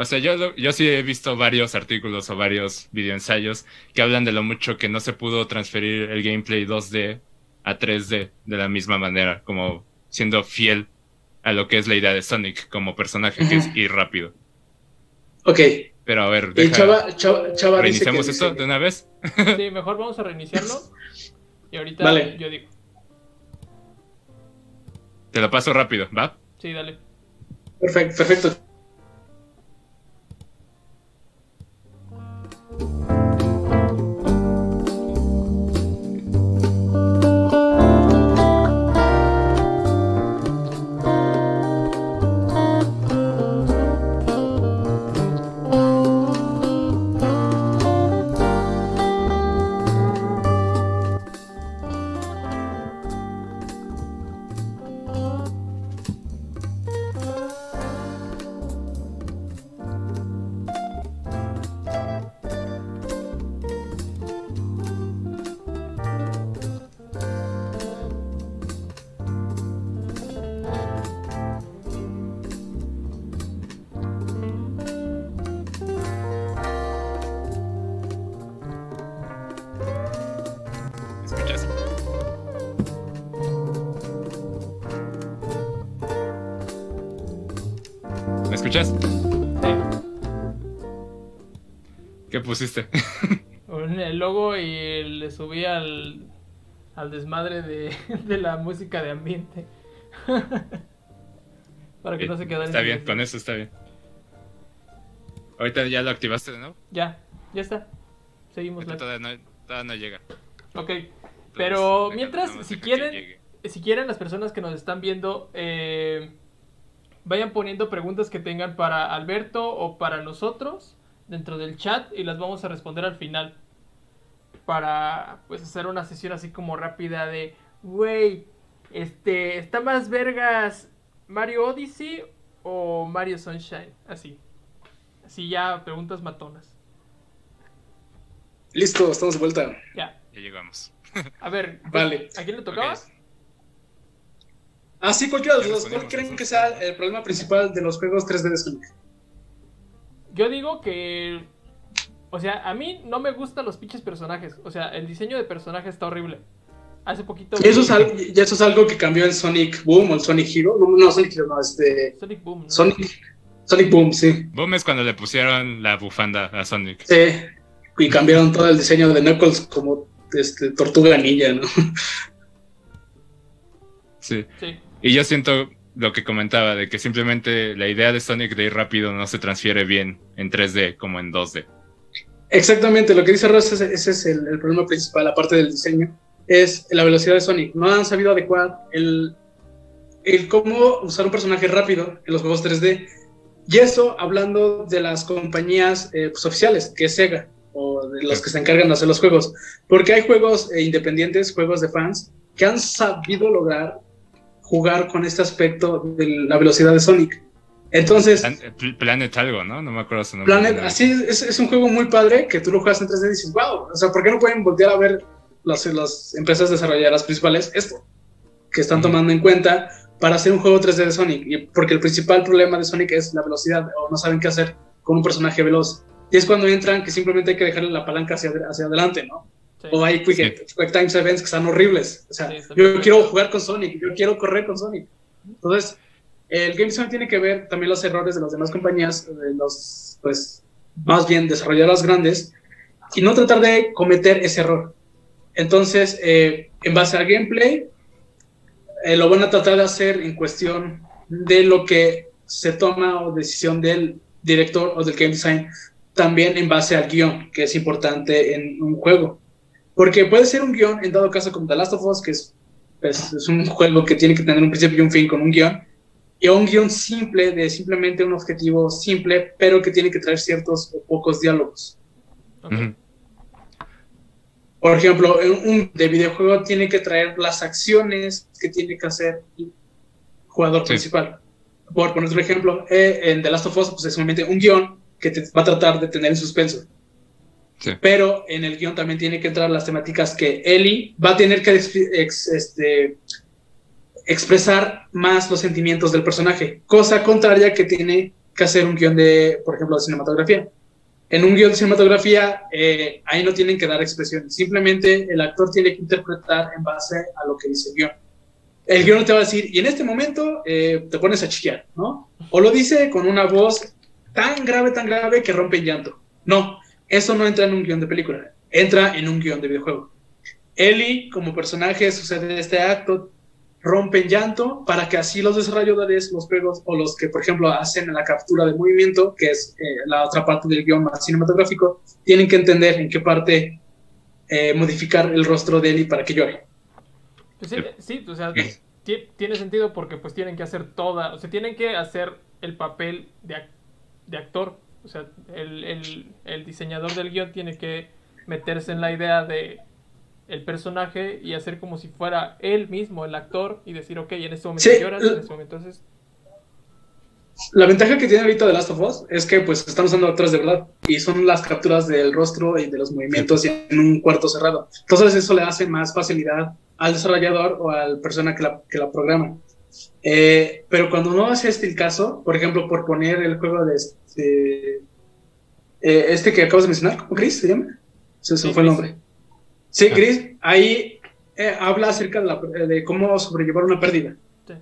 O sea, yo, yo sí he visto varios artículos o varios videoensayos que hablan de lo mucho que no se pudo transferir el gameplay 2D a 3D de la misma manera, como siendo fiel a lo que es la idea de Sonic como personaje, que es ir rápido. Ok, Pero a ver, Chava, deja, Chava, Chava reiniciamos dice- esto de una vez. Sí, mejor vamos a reiniciarlo. Y ahorita Vale. yo digo. Te lo paso rápido, ¿va? Sí, dale. Perfecto, perfecto. Pusiste? El logo y le subí al, al desmadre de, de la música de ambiente. Para que no se quedara Está bien, con eso está bien. Ahorita ya lo activaste, ¿no? Ya, ya está. Seguimos. Todavía no, todavía no llega. Ok. Entonces, Pero mientras, si quieren, si quieren las personas que nos están viendo, eh, vayan poniendo preguntas que tengan para Alberto o para nosotros dentro del chat y las vamos a responder al final. Para pues hacer una sesión así como rápida de, güey, este, ¿está más vergas Mario Odyssey o Mario Sunshine? Así. Así ya, preguntas matonas. Listo, estamos de vuelta. Ya. Ya llegamos. A ver, Vale. ¿a quién le tocaba? Ok. Ah, sí, cualquiera de los dos. ¿Cuál creen que sea el problema principal de los juegos 3D de Sonic? Yo digo que. O sea, a mí no me gustan los pinches personajes. O sea, el diseño de personaje está horrible. Hace poquito. Y eso, vi es algo, y eso es algo que cambió en Sonic Boom o el Sonic Hero. No, no Sonic Hero, no, este. Sonic Boom, ¿no? Sonic, Sonic Boom, sí. Boom es cuando le pusieron la bufanda a Sonic. Sí. Y cambiaron todo el diseño de Knuckles como este, tortuga ninja, ¿no? Sí. Sí. Y yo siento lo que comentaba, de que simplemente la idea de Sonic de ir rápido no se transfiere bien en 3D como en 2D. Exactamente, lo que dice Ross, ese, es el, el problema principal, aparte del diseño, es la velocidad de Sonic. No han sabido adecuar el, el cómo usar un personaje rápido en los juegos 3D Y eso hablando de las compañías eh, pues, oficiales, que es Sega, o de los que se encargan de hacer los juegos. Porque hay juegos eh, independientes, juegos de fans, que han sabido lograr jugar con este aspecto de la velocidad de Sonic. Entonces, Plan- Planet algo, ¿no? No me acuerdo su nombre. Planet, así es, es un juego muy padre que tú lo juegas en 3D y dices, wow, o sea, ¿por qué no pueden voltear a ver las, las empresas desarrolladoras principales esto? Que están Ujú. tomando en cuenta para hacer un juego 3D de Sonic. Y porque el principal problema de Sonic es la velocidad, o no saben qué hacer con un personaje veloz. Y es cuando entran que simplemente hay que dejarle la palanca hacia, hacia adelante, ¿no? Sí. O hay quick, quick time events que están horribles. O sea, Sí, yo bien. quiero jugar con Sonic, yo quiero correr con Sonic. Entonces, el Game Design tiene que ver también los errores de las demás compañías, de los, pues, más bien desarrolladoras grandes, y no tratar de cometer ese error. Entonces, eh, en base al gameplay, eh, lo van a tratar de hacer en cuestión de lo que se toma o decisión del director o del game design, también en base al guion, que es importante en un juego. Porque puede ser un guion, en dado caso como The Last of Us, que es, pues, es un juego que tiene que tener un principio y un fin con un guion, y un guion simple, de simplemente un objetivo simple, pero que tiene que traer ciertos o pocos diálogos. Ok. Ujú. Por ejemplo, un, un de videojuego tiene que traer las acciones que tiene que hacer el jugador Sí. principal. Por poner otro ejemplo, eh, en The Last of Us, pues es solamente un guion que te va a tratar de tener en suspenso. Pero en el guion también tiene que entrar las temáticas que Ellie va a tener que este, expresar más los sentimientos del personaje, cosa contraria que tiene que hacer un guion de, por ejemplo, de cinematografía. En un guion de cinematografía, eh, ahí no tienen que dar expresiones, simplemente el actor tiene que interpretar en base a lo que dice el guion. El guion te va a decir, y en este momento eh, te pones a chillar, ¿no? O lo dice con una voz tan grave, tan grave que rompe en llanto. No, eso no entra en un guion de película, entra en un guion de videojuego. Ellie, como personaje, sucede este acto, rompe en llanto para que así los desarrolladores, los juegos o los que, por ejemplo, hacen la captura de movimiento, que es eh, la otra parte del guion más cinematográfico, tienen que entender en qué parte eh, modificar el rostro de Ellie para que llore. Pues sí, sí, o sea, ti- tiene sentido porque pues tienen que hacer toda, o sea, tienen que hacer el papel de, ac- de actor. O sea, el, el- el diseñador del guion tiene que meterse en la idea de el personaje y hacer como si fuera él mismo, el actor, y decir, ok, en este momento Sí, lloras, en este momento entonces... La ventaja que tiene ahorita The Last of Us es que pues están usando actores de verdad y son las capturas del rostro y de los movimientos en un cuarto cerrado. Entonces eso le hace más facilidad al desarrollador o a la persona que la, que la programa. Eh, pero cuando no es este el caso, por ejemplo, por poner el juego de este, eh, este que acabas de mencionar, ¿cómo Chris se llama? Se, se Sí, fue el nombre. Sí, Ah. Chris, ahí eh, habla acerca de, la- de cómo sobrellevar una pérdida. Sí.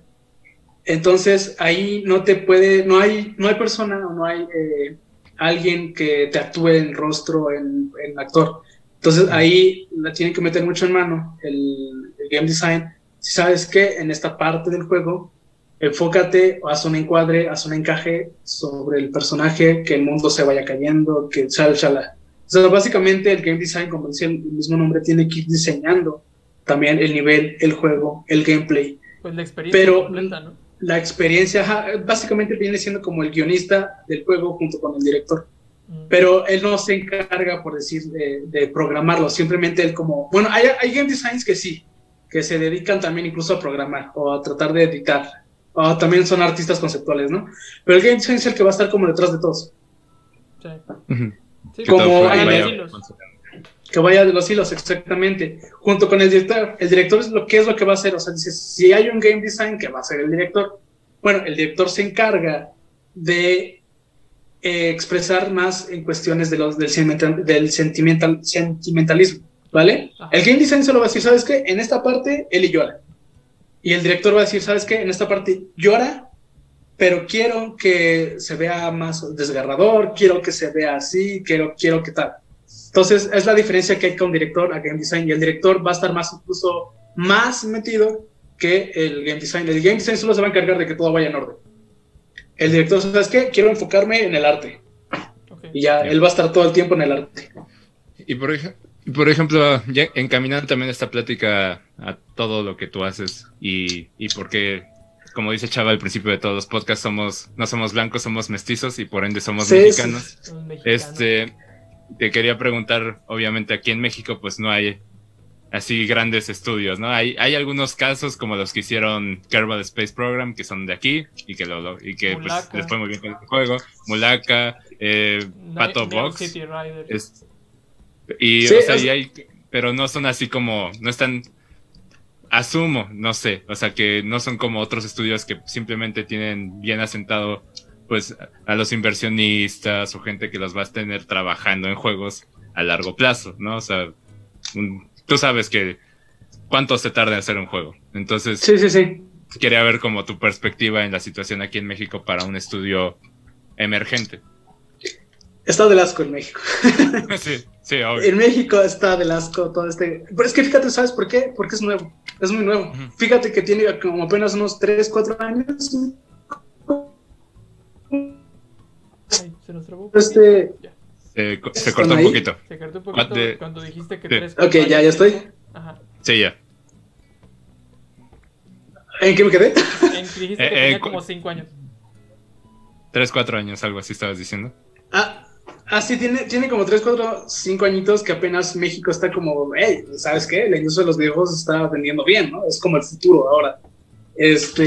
Entonces ahí no te puede, no hay, no hay persona o no hay eh, alguien que te actúe en rostro, en, en actor. Entonces ahí la tienen que meter mucho en mano el, el game design. Si sabes que en esta parte del juego, enfócate, haz un encuadre, haz un encaje sobre el personaje, que el mundo se vaya cayendo, que chala, chala. O sea, básicamente el game design, como dice el mismo nombre, tiene que ir diseñando también el nivel, el juego, el gameplay Pues la experiencia Pero- completa, ¿no? la experiencia, ajá, básicamente viene siendo como el guionista del juego junto con el director, Mm. pero él no se encarga, por decir, de, de programarlo, simplemente él como, bueno, hay, hay game designs que sí, que se dedican también incluso a programar o a tratar de editar, o también son artistas conceptuales, ¿no? Pero el game design es el que va a estar como detrás de todos, Sí. Como vaya hilos. que vaya de los hilos, exactamente, junto con el director. El director es lo que es lo que va a hacer, o sea, dice, si hay un game design, que va a ser el director? Bueno, el director se encarga de eh, expresar más en cuestiones de los, del, sentimental- del sentimental, sentimentalismo, ¿vale? Ajá. El game design solo va a decir, ¿sabes qué? En esta parte, él y llora. Y el director va a decir, ¿sabes qué? En esta parte llora, pero quiero que se vea más desgarrador, quiero que se vea así, quiero, quiero que tal. Entonces, es la diferencia que hay con director a game design. Y el director va a estar más, incluso más metido que el game design. El game design solo se va a encargar de que todo vaya en orden. El director, ¿sabes qué? Quiero enfocarme en el arte. Ok. Y ya, él va a estar todo el tiempo en el arte. Y por, ej- y por ejemplo, ya encaminando también esta plática a todo lo que tú haces y, y por qué como dice Chava al principio de todos los podcasts, somos, no somos blancos, somos mestizos y por ende somos Sí, mexicanos. Este, te quería preguntar, obviamente aquí en México pues no hay así grandes estudios, ¿no? Hay, hay algunos casos como los que hicieron Kerbal Space Program, que son de aquí y que, lo, lo- y que pues, les fue muy bien con el juego. Mulaka, eh, Pato Box. City es- y, Sí, o sea, es- y hay, pero no son así como, no están, asumo, no sé, o sea, que no son como otros estudios que simplemente tienen bien asentado pues a los inversionistas o gente que los va a tener trabajando en juegos a largo plazo, ¿no? O sea, un- tú sabes que cuánto se tarda en hacer un juego. Entonces, Sí, sí, sí. quería ver como tu perspectiva en la situación aquí en México para un estudio emergente. Está del asco en México. sí, sí, obvio. En México está del asco todo este. Pero es que fíjate, ¿sabes por qué? Porque es nuevo. Es muy nuevo. Ujú. Fíjate que tiene como apenas unos 3, 4 años. Ay, se nos trabó Este-. Se, se ¿Están cortó un poquito. Se cortó un poquito de- cuando dijiste que Sí. tres. Ok, cuatro ya, ya estoy. Ajá. Sí, ya. ¿En qué me quedé? En, dijiste que Eh, eh, tenía como cinco años. Tres, cuatro años, algo así estabas diciendo. Ah, ah, sí, tiene, tiene como 3, 4, 5 añitos que apenas México está como, hey, ¿sabes qué? La industria de los videojuegos está vendiendo bien, ¿no? Es como el futuro ahora. Este,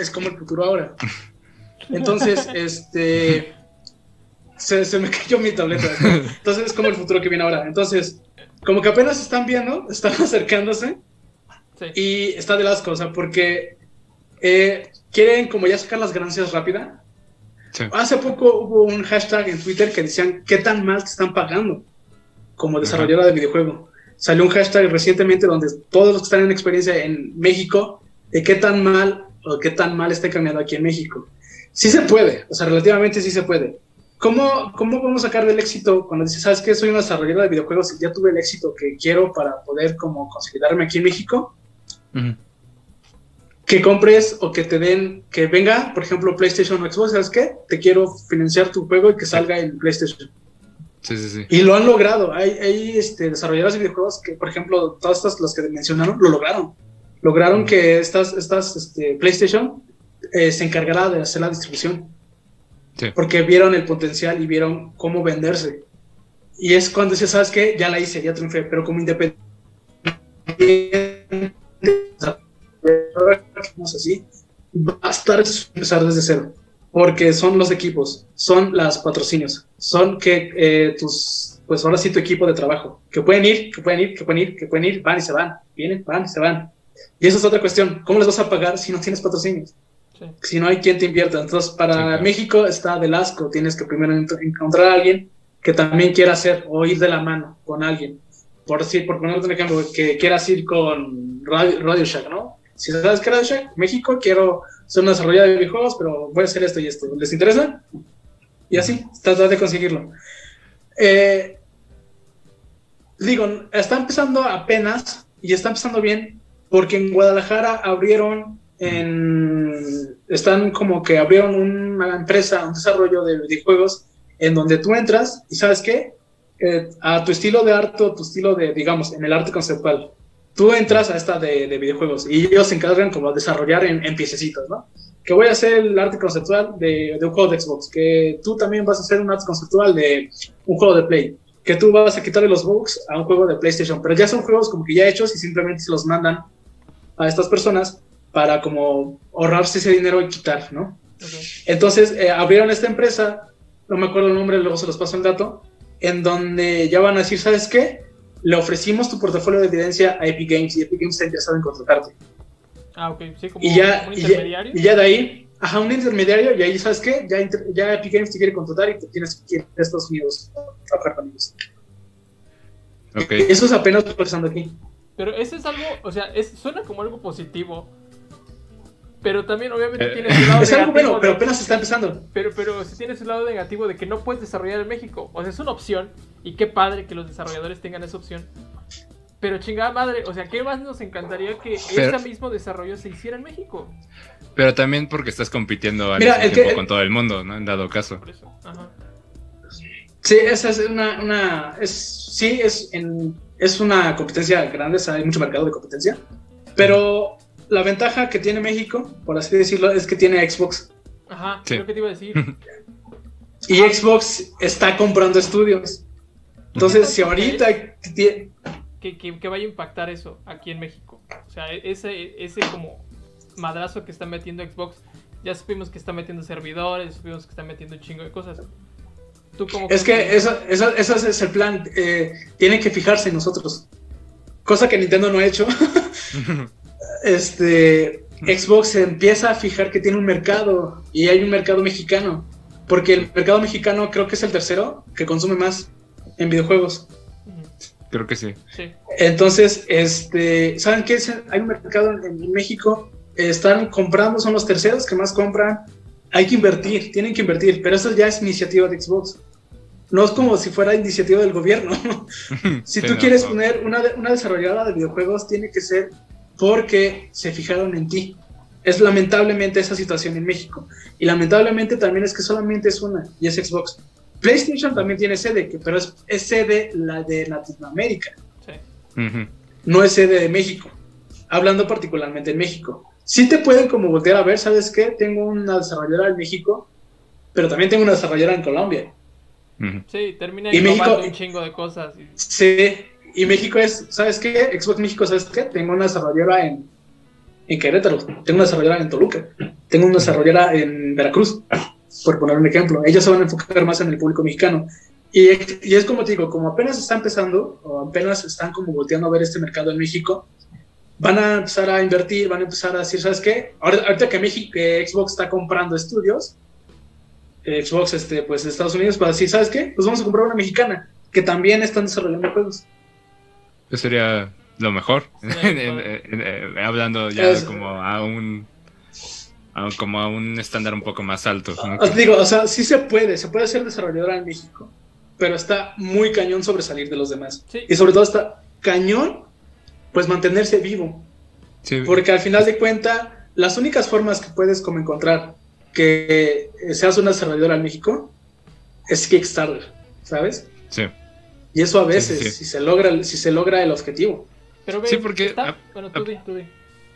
es como el futuro ahora. Entonces, este, se, se me cayó mi tableta. Entonces es como el futuro que viene ahora. Entonces, como que apenas están viendo, están acercándose Sí. y está de las cosas porque eh, quieren como ya sacar las ganancias rápida. Sí. Hace poco hubo un hashtag en Twitter que decían qué tan mal te están pagando como desarrolladora de videojuego. Salió un hashtag recientemente donde todos los que están en experiencia en México de qué tan mal o qué tan mal está cambiando aquí en México. Sí se puede, o sea, relativamente sí se puede. ¿Cómo, ¿Cómo podemos sacar del éxito cuando dices, sabes que soy una desarrolladora de videojuegos y ya tuve el éxito que quiero para poder como consolidarme aquí en México? Que compres o que te den, que venga, por ejemplo, PlayStation o Xbox, ¿sabes qué? Te quiero financiar tu juego y que salga en PlayStation. Sí, sí, sí. Y lo han logrado. Hay, hay este, desarrolladores de videojuegos que, por ejemplo, todas estas, las que mencionaron, lo lograron. Lograron Mm. que estas, estas este, PlayStation eh, se encargara de hacer la distribución. Sí. Porque vieron el potencial y vieron cómo venderse. Y es cuando dices, ¿sabes qué? Ya la hice, ya triunfé, pero como independiente. Así, va a estar empezar desde cero. Porque son los equipos, son las patrocinios, son que eh, tus, pues ahora sí tu equipo de trabajo, que pueden ir, que pueden ir, que pueden ir, que pueden ir, van y se van, vienen, van y se van. Y esa es otra cuestión, ¿cómo les vas a pagar si no tienes patrocinios? Sí. si no hay quien te invierta. Entonces, para Sí, claro. México está del asco. Tienes que primero encontrar a alguien que también quiera hacer o ir de la mano con alguien. Por decir, por ponerte un ejemplo, que quieras ir con Radio, Radio Shack, ¿no? Si sabes que Radio Shack, México, quiero ser una desarrolladora de videojuegos, pero voy a hacer esto y esto. ¿Les interesa? Y así, tratar de conseguirlo. Eh, digo, está empezando apenas y está empezando bien porque en Guadalajara abrieron en están como que abrieron una empresa, un desarrollo de videojuegos en donde tú entras y sabes qué, Eh, a tu estilo de arte o tu estilo de, digamos, en el arte conceptual, tú entras a esta de, de videojuegos y ellos se encargan como de desarrollar en, en piececitos, ¿no? Que voy a hacer el arte conceptual de, de un juego de Xbox, que tú también vas a hacer un arte conceptual de un juego de Play, que tú vas a quitarle los bugs a un juego de PlayStation, pero ya son juegos como que ya hechos y simplemente se los mandan a estas personas para como ahorrarse ese dinero y quitar, ¿no? Ok. Entonces eh, abrieron esta empresa, no me acuerdo el nombre, luego se los paso el dato, en donde ya van a decir, ¿sabes qué? Le ofrecimos tu portafolio de evidencia a Epic Games y Epic Games está interesado en contratarte. Ah, ok. Sí, como Y ya, un y ya, intermediario. y ya de ahí, ajá, un intermediario, y ahí, ¿sabes qué? Ya, inter- ya Epic Games te quiere contratar y te tienes que ir a Estados Unidos a trabajar con ellos. Ok. Eso es apenas pasando aquí. Pero eso es algo, o sea, es, suena como algo positivo. Pero también, obviamente, Eh, tiene su lado Es algo negativo. bueno, pero de- apenas está empezando. Pero, pero sí tiene su lado negativo de que no puedes desarrollar en México. O sea, es una opción. Y qué padre que los desarrolladores tengan esa opción. Pero chingada madre, o sea, ¿qué más nos encantaría que Pero- ese mismo desarrollo se hiciera en México? Pero también porque estás compitiendo al Mira, mismo que- tiempo con todo el mundo, ¿no? En dado caso. Por eso. Ajá. Sí, esa es una, una es, sí, es, en, es una competencia grande, o sea, hay mucho mercado de competencia, pero la ventaja que tiene México, por así decirlo, es que tiene Xbox. Ajá, Sí. creo que te iba a decir. Y Xbox está comprando estudios. Entonces, si ahorita que, que, que vaya a impactar eso aquí en México. O sea, e- ese, ese como madrazo que está metiendo Xbox, ya supimos que está metiendo servidores, supimos que está metiendo un chingo de cosas. ¿Tú cómo es que eso, eso, eso es el plan. Eh, tienen que fijarse en nosotros. Cosa que Nintendo no ha hecho. este Xbox se empieza a fijar que tiene un mercado y hay un mercado mexicano. Porque el mercado mexicano creo que es el tercero que consume más en videojuegos. Creo que sí. Sí, Entonces, este, ¿saben qué? Es- Hay un mercado en, México, están comprando, son los terceros que más compran. Hay que invertir, tienen que invertir, pero eso ya es iniciativa de Xbox. No es como si fuera iniciativa del gobierno. si Sí, tú no, quieres no. poner una, una desarrolladora de videojuegos, tiene que ser porque se fijaron en ti. Es lamentablemente esa situación en México. Y lamentablemente también es que solamente es una, y es Xbox. PlayStation también tiene sede, pero es, es sede la de Latinoamérica sí. No es sede de México. Hablando particularmente en México. Sí te pueden como voltear a ver, ¿sabes qué? Tengo una desarrolladora en México, pero también tengo una desarrolladora en Colombia. Sí, termina Y México- un chingo de cosas. y- Sí, y México es, ¿sabes qué? Xbox México, ¿sabes qué? Tengo una desarrolladora en, en Querétaro, tengo una desarrolladora en Toluca, tengo una desarrolladora en Veracruz, por poner un ejemplo. Ellos se van a enfocar más en el público mexicano. Y, y es como te digo, como apenas está empezando, o apenas están como volteando a ver este mercado en México, van a empezar a invertir, van a empezar a decir, ¿sabes qué? Ahora- Ahorita que México, Xbox está comprando estudios, eh, Xbox, este, pues de Estados Unidos, para decir, ¿sabes qué? Pues vamos a comprar una mexicana, que también están desarrollando juegos. Eso sería lo mejor. Hablando ya Es- como a un a- como a un estándar un poco más alto. ¿no? Os digo, o sea, sí se puede, se puede ser desarrolladora en México, pero está muy cañón sobresalir de los demás. Sí. Y sobre todo está cañón, pues mantenerse vivo. Sí. Porque al final de cuentas, las únicas formas que puedes como encontrar que seas una desarrolladora en México es Kickstarter, ¿sabes? Sí. Y eso a veces, sí, sí. Si, se logra, el- si se logra el objetivo. Pero ve, Sí, porque- está- ah, Bueno, tú di, tú di.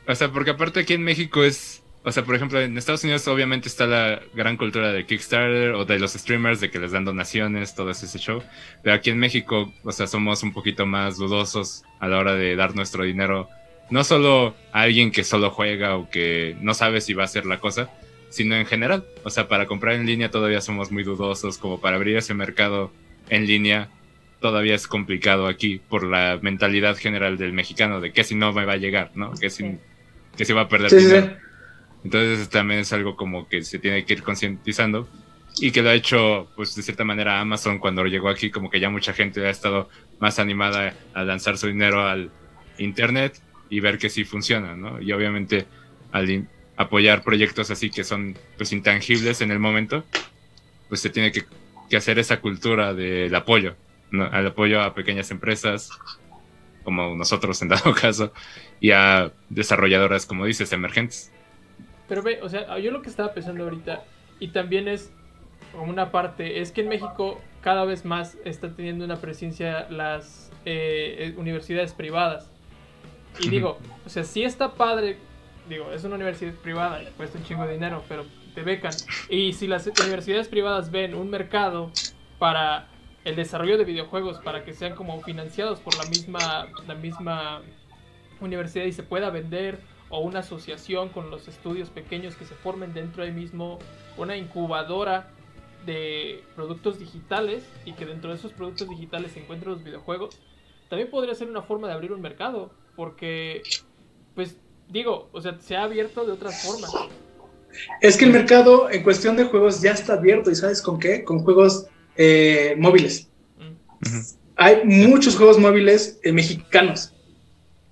O sea, porque aparte aquí en México es, o sea, por ejemplo, en Estados Unidos obviamente está la gran cultura de Kickstarter o de los streamers de que les dan donaciones, todo ese show. Pero aquí en México, o sea, somos un poquito más dudosos a la hora de dar nuestro dinero, no solo a alguien que solo juega o que no sabe si va a hacer la cosa, sino en general. O sea, para comprar en línea todavía somos muy dudosos, como para abrir ese mercado en línea todavía es complicado aquí por la mentalidad general del mexicano de que si no me va a llegar, ¿no? Que si, que si va a perder Sí, dinero. sí. Entonces también es algo como que se tiene que ir concientizando y que lo ha hecho pues de cierta manera Amazon cuando llegó aquí como que ya mucha gente ha estado más animada a lanzar su dinero al internet y ver que sí funciona, ¿no? Y obviamente al apoyar proyectos así que son pues intangibles en el momento, pues se tiene que, que hacer esa cultura del apoyo, ¿no? Al apoyo a pequeñas empresas como nosotros en dado caso y a desarrolladoras como dices emergentes. Pero ve, o sea, yo lo que estaba pensando ahorita, y también es como una parte, es que en México cada vez más está teniendo una presencia las eh, eh, universidades privadas. Y digo, o sea, sí está padre, digo, es una universidad privada y cuesta un chingo de dinero, pero te becan. Y si las universidades privadas ven un mercado para el desarrollo de videojuegos, para que sean como financiados por la misma, la misma universidad y se pueda vender o una asociación con los estudios pequeños que se formen dentro de mismo, una incubadora de productos digitales y que dentro de esos productos digitales se encuentren los videojuegos, también podría ser una forma de abrir un mercado, porque, pues, digo, o sea, se ha abierto de otras formas. Es que el mercado en cuestión de juegos ya está abierto, ¿y sabes con qué? Con juegos eh, móviles. Hay muchos juegos móviles eh, mexicanos.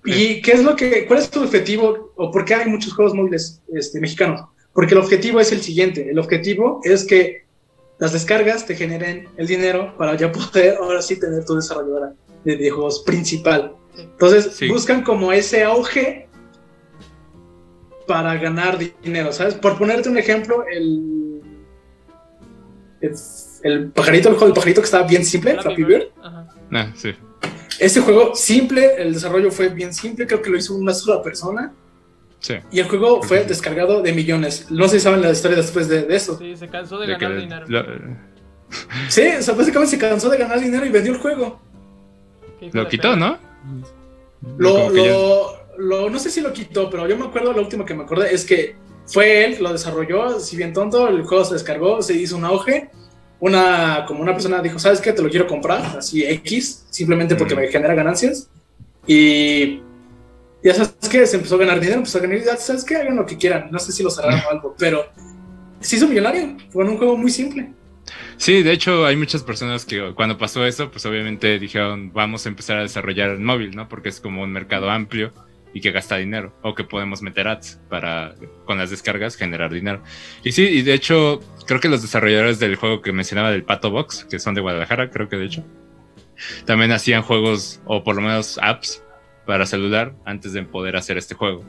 ¿Y qué es lo que, cuál es tu objetivo o por qué hay muchos juegos móviles este, mexicanos? Porque el objetivo es el siguiente, el objetivo es que las descargas te generen el dinero para ya poder ahora sí tener tu desarrolladora de videojuegos principal. Entonces Sí. buscan como ese auge para ganar dinero, ¿sabes? Por ponerte un ejemplo, el, el, el pajarito, el juego del pajarito que estaba bien simple, Flappy Flappy Bird. Bird. Ajá. Ah, sí. Este juego simple, el desarrollo fue bien simple, creo que lo hizo una sola persona. Sí. Y el juego fue descargado de millones. No sé si saben la historia después de, de eso. Sí, se cansó de, ganar dinero. lo, Sí, o sea, básicamente se cansó de ganar dinero y vendió el juego. Lo quitó. ¿no? Lo, ya- lo, lo- no sé si lo quitó, pero yo me acuerdo, lo último que me acordé es que fue él, lo desarrolló, si bien tonto, el juego se descargó, se hizo un auge. Una, como una persona dijo, ¿sabes qué? Te lo quiero comprar, así X, simplemente porque Mm. me genera ganancias. Y ya sabes que se empezó a ganar dinero, empezó a ganar, ya sabes que hagan lo que quieran, no sé si lo cerraron o algo, pero se hizo millonario con un juego muy simple. Sí, de hecho hay muchas personas que cuando pasó eso, pues obviamente dijeron, vamos a empezar a desarrollar el móvil, ¿no? Porque es como un mercado amplio y que gasta dinero, o que podemos meter ads para, con las descargas, generar dinero. Y sí, y de hecho, creo que los desarrolladores del juego que mencionaba del Pato Box, que son de Guadalajara, creo que de hecho, también hacían juegos, o por lo menos apps, para celular antes de poder hacer este juego.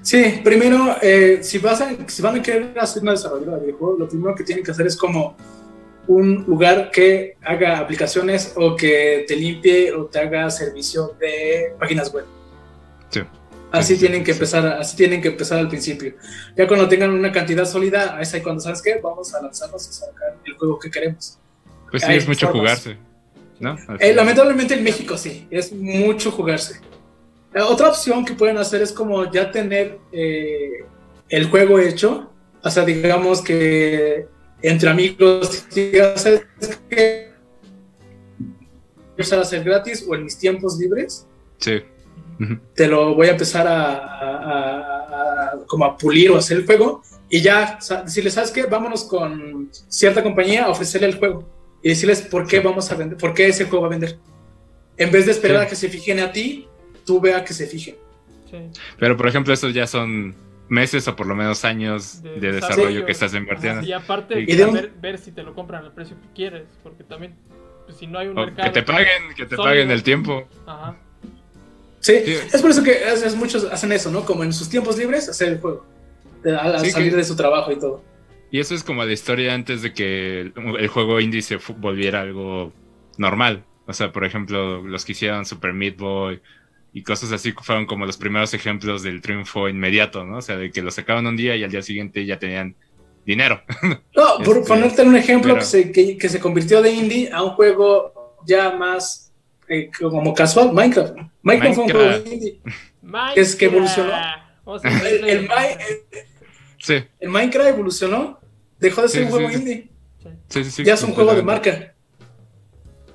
Sí, primero, eh, si, vas a, si van a querer hacer una desarrolladora de videojuegos, lo primero que tienen que hacer es como un lugar que haga aplicaciones o que te limpie o te haga servicio de páginas web. Sí. Así Sí, sí, tienen sí, que empezar, así tienen que empezar al principio. Ya cuando tengan una cantidad sólida, es ahí cuando sabes qué, vamos a lanzarnos a sacar el juego que queremos. Pues sí, es mucho formas. jugarse, ¿no? Eh, lamentablemente en México sí, es mucho jugarse. Eh, otra opción que pueden hacer es como ya tener eh, el juego hecho, o sea, digamos que entre amigos, ¿sabes qué? empezar a hacer gratis o en mis tiempos libres, Sí. Te lo voy a empezar a, a- a- a- como a pulir o hacer el juego y ya sa- decirles, ¿sabes qué? Vámonos con cierta compañía a ofrecerle el juego y decirles por qué vamos a vender, por qué ese juego va a vender. En vez de esperar Sí. a que se fijen a ti, tú ve a que se fijen. Sí. Pero por ejemplo, esos ya son meses o por lo menos años De de, desarrollo. que estás invirtiendo. Y aparte, Y de un- ver, ver si te lo compran al precio que quieres, porque también, pues, si no hay un O mercado. que te paguen, que te sólido. paguen el tiempo. Ajá. Sí, Sí. es por eso que es- es muchos hacen eso, ¿no? Como en sus tiempos libres, hacer el juego. Al, Sí, salir que- de su trabajo y todo. Y eso es como la historia antes de que el, el juego indie se volviera algo normal. O sea, por ejemplo, los que hicieron Super Meat Boy y cosas así fueron como los primeros ejemplos del triunfo inmediato, ¿no? O sea, de que lo sacaban un día y al día siguiente ya tenían dinero. No, por Este, ponerte un ejemplo pero- que, se, que, que se convirtió de indie a un juego ya más eh, como casual, Minecraft. Minecraft fue un juego indie. Minecraft. Es que evolucionó. El, Minecraft. el- Sí, el Minecraft evolucionó, dejó de ser Sí, un juego sí, indie. Sí. sí, sí. sí, ya es un juego de marca.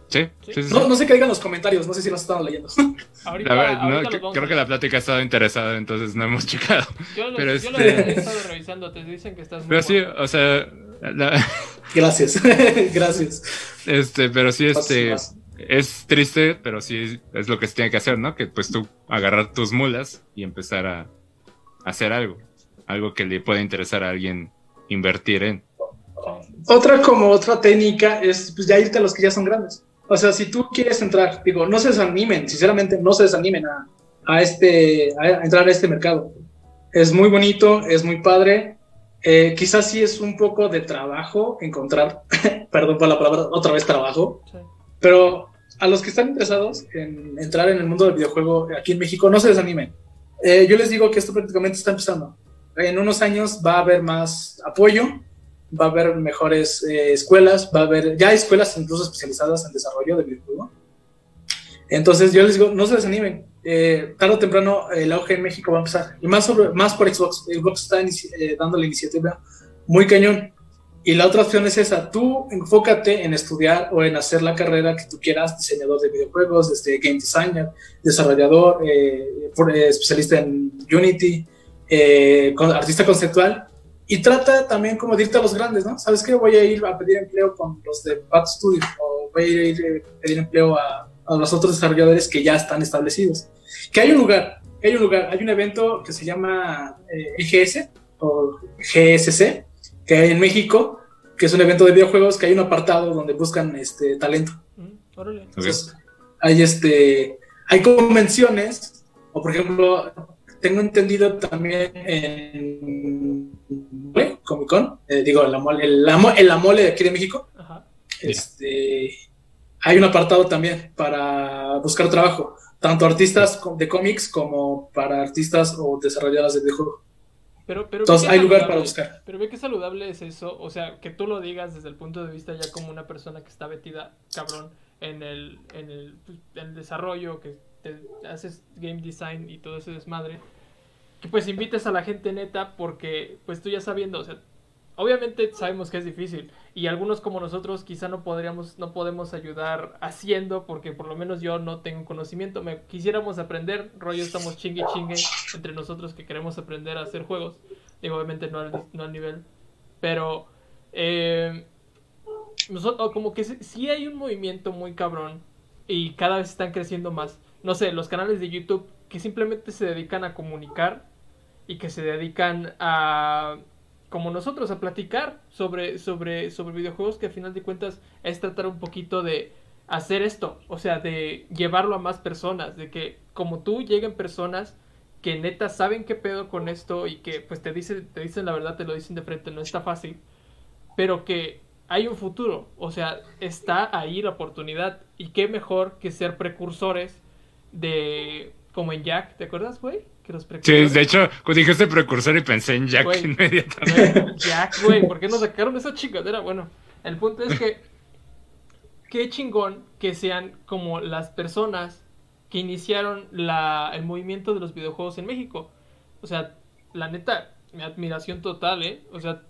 Sí, sí, sí. sí. No, no sé qué digan los comentarios, no sé si los estaban leyendo. Ahorita, La verdad, no, que- creo que la plática ha estado interesada, entonces no hemos checado. Yo, los- pero yo este- he estado revisando, te dicen que estás muy Pero sí, o sea, la- Gracias, gracias. este, pero sí, este, Vas, vas. Es triste, pero sí es lo que se tiene que hacer, ¿no? Que pues tú agarrar tus mulas y empezar a, a hacer algo, algo que le pueda interesar a alguien invertir en. Otra como otra técnica es pues ya irte a los que ya son grandes. O sea, si tú quieres entrar, digo, no se desanimen, sinceramente, no se desanimen a, a este, a entrar a este mercado. Es muy bonito, es muy padre. Eh, quizás sí es un poco de trabajo encontrar, perdón por la palabra, otra vez trabajo, Sí. Pero a los que están interesados en entrar en el mundo del videojuego aquí en México, no se desanimen. Eh, yo les digo que esto prácticamente está empezando. En unos años va a haber más apoyo, va a haber mejores eh, escuelas, va a haber, ya hay escuelas incluso especializadas en desarrollo de videojuego. Entonces yo les digo, no se desanimen. Eh, tarde o temprano el auge en México va a empezar. Y más, por Xbox. Xbox está eh, dando la iniciativa muy cañón. Y la otra opción es esa. Tú enfócate en estudiar o en hacer la carrera que tú quieras, diseñador de videojuegos, este, game designer, desarrollador, eh, eh, especialista en Unity, eh, artista conceptual. Y trata también como de irte a los grandes, ¿no? ¿Sabes qué? Voy a ir a pedir empleo con los de Bad Studio o voy a ir a pedir empleo a, a los otros desarrolladores que ya están establecidos. Que hay un lugar, hay un lugar, hay un evento que se llama eh, EGS o GSC, que hay en México, que es un evento de videojuegos, que hay un apartado donde buscan este talento. Mm, órale. Entonces, hay este, hay convenciones, o por ejemplo, tengo entendido también en. Comic Con, eh, digo, en la, mole, en, la, mo- en la mole de aquí de México, Ajá. este, hay un apartado también para buscar trabajo. tanto artistas de cómics como para artistas o desarrolladoras de videojuegos. Pero, pero Entonces hay lugar para buscar. Pero ve qué saludable es eso, o sea, que tú lo digas desde el punto de vista ya como una persona que está metida, cabrón, en el, en el, pues, en el desarrollo, que te haces game design y todo ese desmadre, que pues invites a la gente neta porque pues tú ya sabiendo, o sea, obviamente sabemos que es difícil y algunos como nosotros quizá no podríamos, no podemos ayudar haciendo porque por lo menos yo no tengo conocimiento, me quisiéramos aprender, rollo estamos chingue chingue entre nosotros que queremos aprender a hacer juegos, digo obviamente no al, no al nivel, pero eh, nosotros, como que sí- hay un movimiento muy cabrón y cada vez están creciendo más. No sé, los canales de YouTube que simplemente se dedican a comunicar y que se dedican a como nosotros a platicar sobre sobre sobre videojuegos que al final de cuentas es tratar un poquito de hacer esto, o sea, de llevarlo a más personas, de que como tú lleguen personas que neta saben qué pedo con esto y que pues te dicen te dicen la verdad, te lo dicen de frente, no está fácil, pero que hay un futuro, o sea, está ahí la oportunidad y qué mejor que ser precursores de como en Jack, ¿te acuerdas, güey? Que los Sí, de hecho, cuando dijiste precursor y pensé en Jack inmediatamente. Jack, güey, ¿por qué no sacaron esa chingadera? Bueno, el punto es que qué chingón que sean como las personas que iniciaron la, el movimiento de los videojuegos en México. O sea, la neta, mi admiración total, ¿eh? O sea,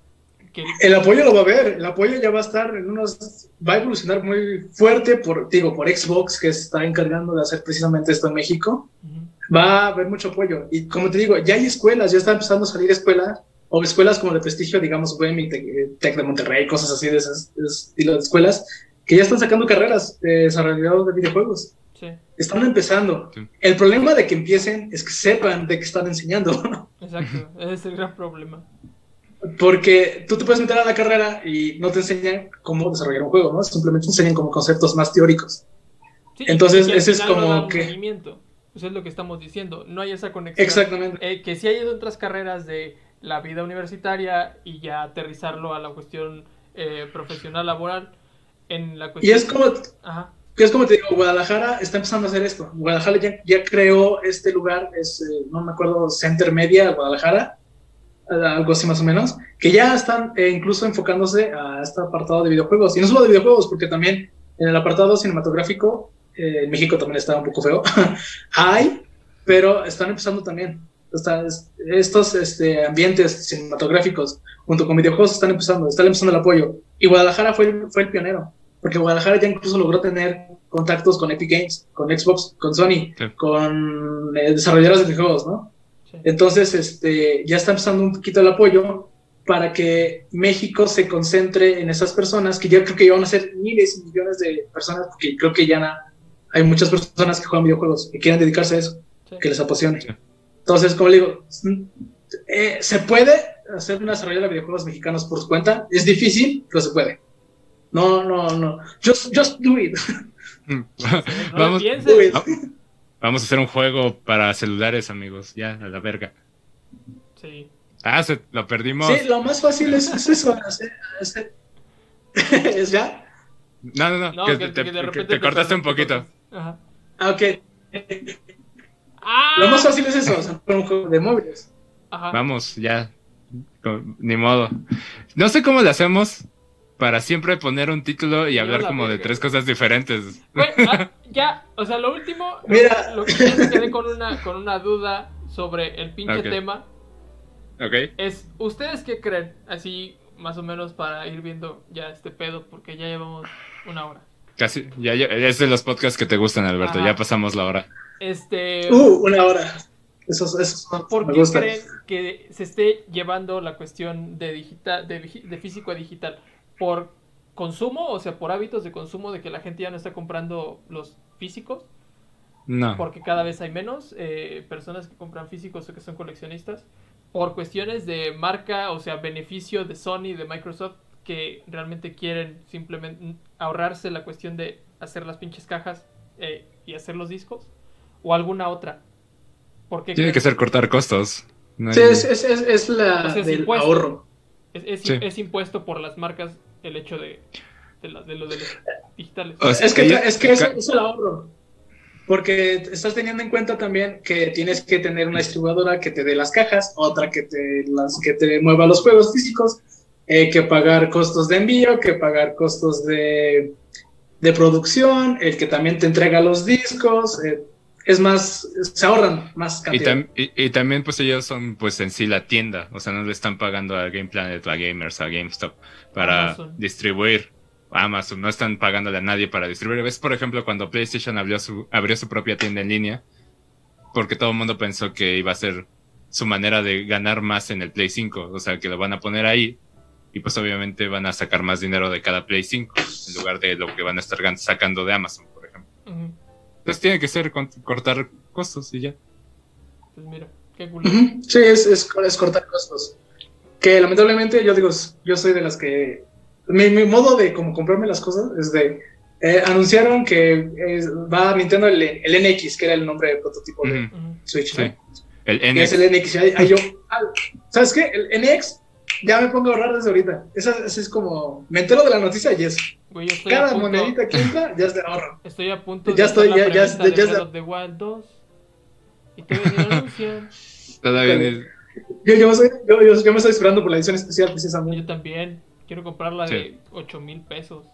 que... El apoyo lo va a ver, el apoyo ya va a estar en unos, va a evolucionar muy fuerte por, digo, por Xbox que está encargando de hacer precisamente esto en México. Ujú. Va a haber mucho apoyo. Y como te digo, ya hay escuelas, ya están empezando a salir escuelas, o escuelas como de prestigio, digamos, UEM, Tec, Tec de Monterrey, cosas así de esas de ese estilo de escuelas, que ya están sacando carreras de desarrollador de videojuegos. Sí, Están empezando. Sí. El problema de que empiecen es que sepan de qué están enseñando. exacto. Ese es el gran problema. Porque tú te puedes meter a la carrera y no te enseñan cómo desarrollar un juego, ¿no? Simplemente te enseñan como conceptos más teóricos. Sí, Entonces, ese es no como un que-. Eso es lo que estamos diciendo. No hay esa conexión. Exactamente. Eh, que sí hay otras carreras de la vida universitaria y ya aterrizarlo a la cuestión eh, profesional laboral en la Y es como, Ajá. es como te digo, Guadalajara está empezando a hacer esto. Guadalajara ya, ya creó este lugar, es, eh, no me acuerdo, Center Media, Guadalajara, algo así más o menos, que ya están eh, incluso enfocándose a este apartado de videojuegos. Y no solo de videojuegos, porque también en el apartado cinematográfico, eh, en México también está un poco feo, hay, pero están empezando también. Está- es- estos este, ambientes cinematográficos junto con videojuegos están empezando, están empezando el apoyo. Y Guadalajara fue, el- fue el pionero, porque Guadalajara ya incluso logró tener contactos con Epic Games, con Xbox, con Sony, Sí. con eh, desarrolladores de videojuegos, ¿no? sí. Entonces, este, ya está empezando un poquito el apoyo para que México se concentre en esas personas, que yo creo que ya van a ser miles y millones de personas, porque creo que ya hay muchas personas que juegan videojuegos y quieren dedicarse a eso, Sí. que les apasione. Sí. Entonces, como le digo, mm, eh, se puede hacer una desarrollo de videojuegos mexicanos por su cuenta, es difícil, pero se puede. No, no, no. Just, just do it. Vamos, pienses. Do it. vamos a hacer un juego para celulares, amigos. Ya, a la verga. Sí. Ah, se, lo perdimos. Sí, lo más fácil es, es eso. hacer- hacer- ¿Es ya? No, no, no. No, que que, te, que de que repente te cortaste un poquito. Ajá. Ah, ok. ¡Ah! Lo más fácil es eso, o sea, un juego de móviles. Ajá. Vamos, ya. Ni modo. No sé cómo le hacemos para siempre poner un título y Yo hablar la como de tres cosas diferentes. Güey, ah, ya, o sea, lo último, lo- Mira. lo, que ya me quedé con una, con una duda sobre el pinche tema ¿Ok? es, ¿ustedes qué creen? Así, más o menos para ir viendo ya este pedo, porque ya llevamos una hora. Casi. Ya, ya- es de los podcasts que te gustan, Alberto. Ajá. Ya pasamos la hora. Este, Uh, una hora. Esos, esos son- ¿por me qué creen que se esté llevando la cuestión de digital, de, vigi- de físico a digital? ¿Por consumo? O sea, por hábitos de consumo de que la gente ya no está comprando los físicos? No. porque cada vez hay menos eh, personas que compran físicos o que son coleccionistas por cuestiones de marca, o sea, beneficio de Sony, de Microsoft, que realmente quieren simplemente ahorrarse la cuestión de hacer las pinches cajas eh, y hacer los discos, o alguna otra. Porque Tiene que ser cortar costos. No Sí, hay- es, es, es, es la Pues es del impuesto. ahorro. es, es- Sí. es impuesto por las marcas el hecho de, de, la- de lo de los digitales. O sea, Es que, ella- es, que es el ahorro. porque estás teniendo en cuenta también que tienes que tener una distribuidora que te dé las cajas, otra que te, las, que te mueva los juegos físicos, eh, que pagar costos de envío, que pagar costos de, de producción, el que también te entrega los discos. eh, es más, se ahorran más Y, cantidad. tam- y- y también pues ellos son pues en sí la tienda, o sea, no le están pagando a Game Planet, a Gamers, a GameStop para Amazon. distribuir. Amazon, no están pagándole a nadie para distribuir. ¿Ves, por ejemplo, cuando PlayStation abrió su, abrió su propia tienda en línea? Porque todo el mundo pensó que iba a ser su manera de ganar más en el Play 5, o sea, que lo van a poner ahí y pues obviamente van a sacar más dinero de cada Play 5 en lugar de lo que van a estar sacando de Amazon, por ejemplo. Entonces tiene que ser con- cortar costos y ya. Pues mira, qué culo. Sí, es, es, es cortar costos. Que lamentablemente yo digo, yo soy de las que... Mi, mi modo de como comprarme las cosas es de... eh, anunciaron que eh, va Nintendo el, el NX, que era el nombre de prototipo de. Switch. Sí. ¿no? El NX. es el NX. Y ahí, ahí yo, ah, ¿sabes qué? El NX ya me pongo a ahorrar desde ahorita. Esa, esa es como... Me entero de la noticia y es... Güey, yo estoy a Cada punto, monedita que entra ya es de ahorro. Estoy a punto Ya de hacer estoy, ya- ya- preventa de ya- the Wild 2. Y todavía anuncian. Todavía Yo, yo, soy- yo, yo- yo me estoy esperando por la edición especial precisamente. Yo también. Quiero comprarla Sí. de 8 mil pesos.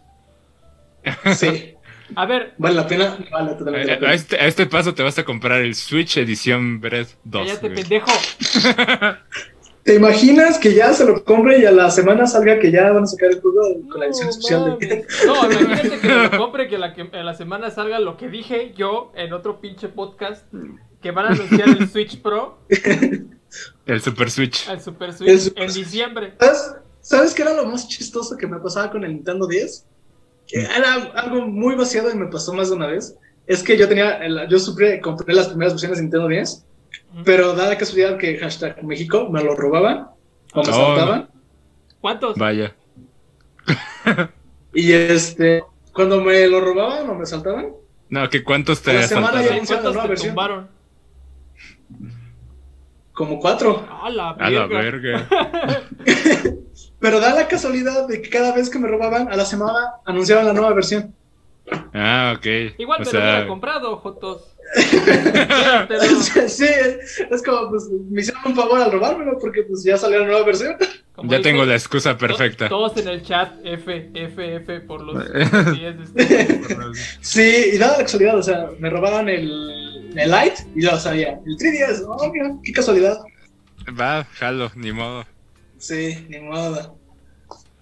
Sí, A ver, vale la pena. Vale totalmente la A, este, a este paso te vas a comprar el Switch edición Breath 2. cállate, güey. pendejo. ¿Te imaginas que ya se lo compre y a la semana salga que ya van a sacar el juego con la edición No, especial de. No, imagínate que me lo compre, que la, que en la semana salga lo que dije yo en otro pinche podcast, que van a anunciar el Switch Pro, El Super Switch. el Super El Switch, Super en Switch. diciembre. ¿Sabes, ¿Sabes qué era lo más chistoso que me pasaba con el Nintendo 10? Que era algo muy vaciado y me pasó más de una vez. Es que yo tenía, el- yo supe, compré las primeras versiones de Nintendo 10, pero dada la casualidad que hashtag México me lo robaban o me saltaban. ¿Cuántos? Vaya. Y este, cuando me lo robaban o me saltaban, No, que cuántos A te la semana ya- anunciaron la ¿Cuántos nueva te versión. tumbaron? como cuatro. A la A la verga. verga. Pero da la casualidad de que cada vez que me robaban, a la semana anunciaban la nueva versión. Ah, ok. Igual o me lo hubiera sea, comprado, Jotos. Pero, sí, es como, pues, me hicieron un favor al robármelo porque pues ya salió la nueva versión. como ya dice, tengo la excusa perfecta. Todos en el chat, F, F, F por los 10 de este. Sí, y dada la casualidad, o sea, me robaban el, el Light y yo lo sabía. El 3DS, oh, mira, qué casualidad. Va, jalo, ni modo. Sí, ni modo.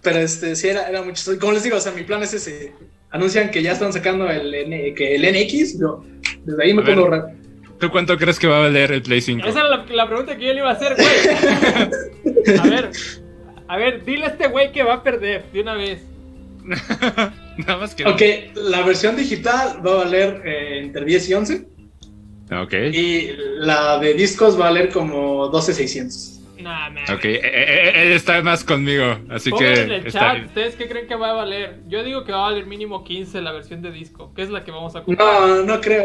Pero este, sí, era, era mucho. Como les digo, o sea, mi plan es ese. Anuncian que ya están sacando el, N- que el NX, yo desde ahí me A ver. pongo a ahorrar. ¿Tú cuánto crees que va a valer el Play 5? Esa era la, la pregunta que yo le iba a hacer, güey. A ver, a ver, dile a este güey que va a perder de una vez. Nada más que. Ok, la versión digital va a valer eh, entre 10 y 11. Ok. Y la de discos va a valer como 12,600. Nah, nah. Ok, eh, eh, él está más conmigo, así Pongan que en el está chat. ¿ustedes qué creen que va a valer? Yo digo que va a valer mínimo 15 la versión de disco, que es la que vamos a comprar. No, no creo.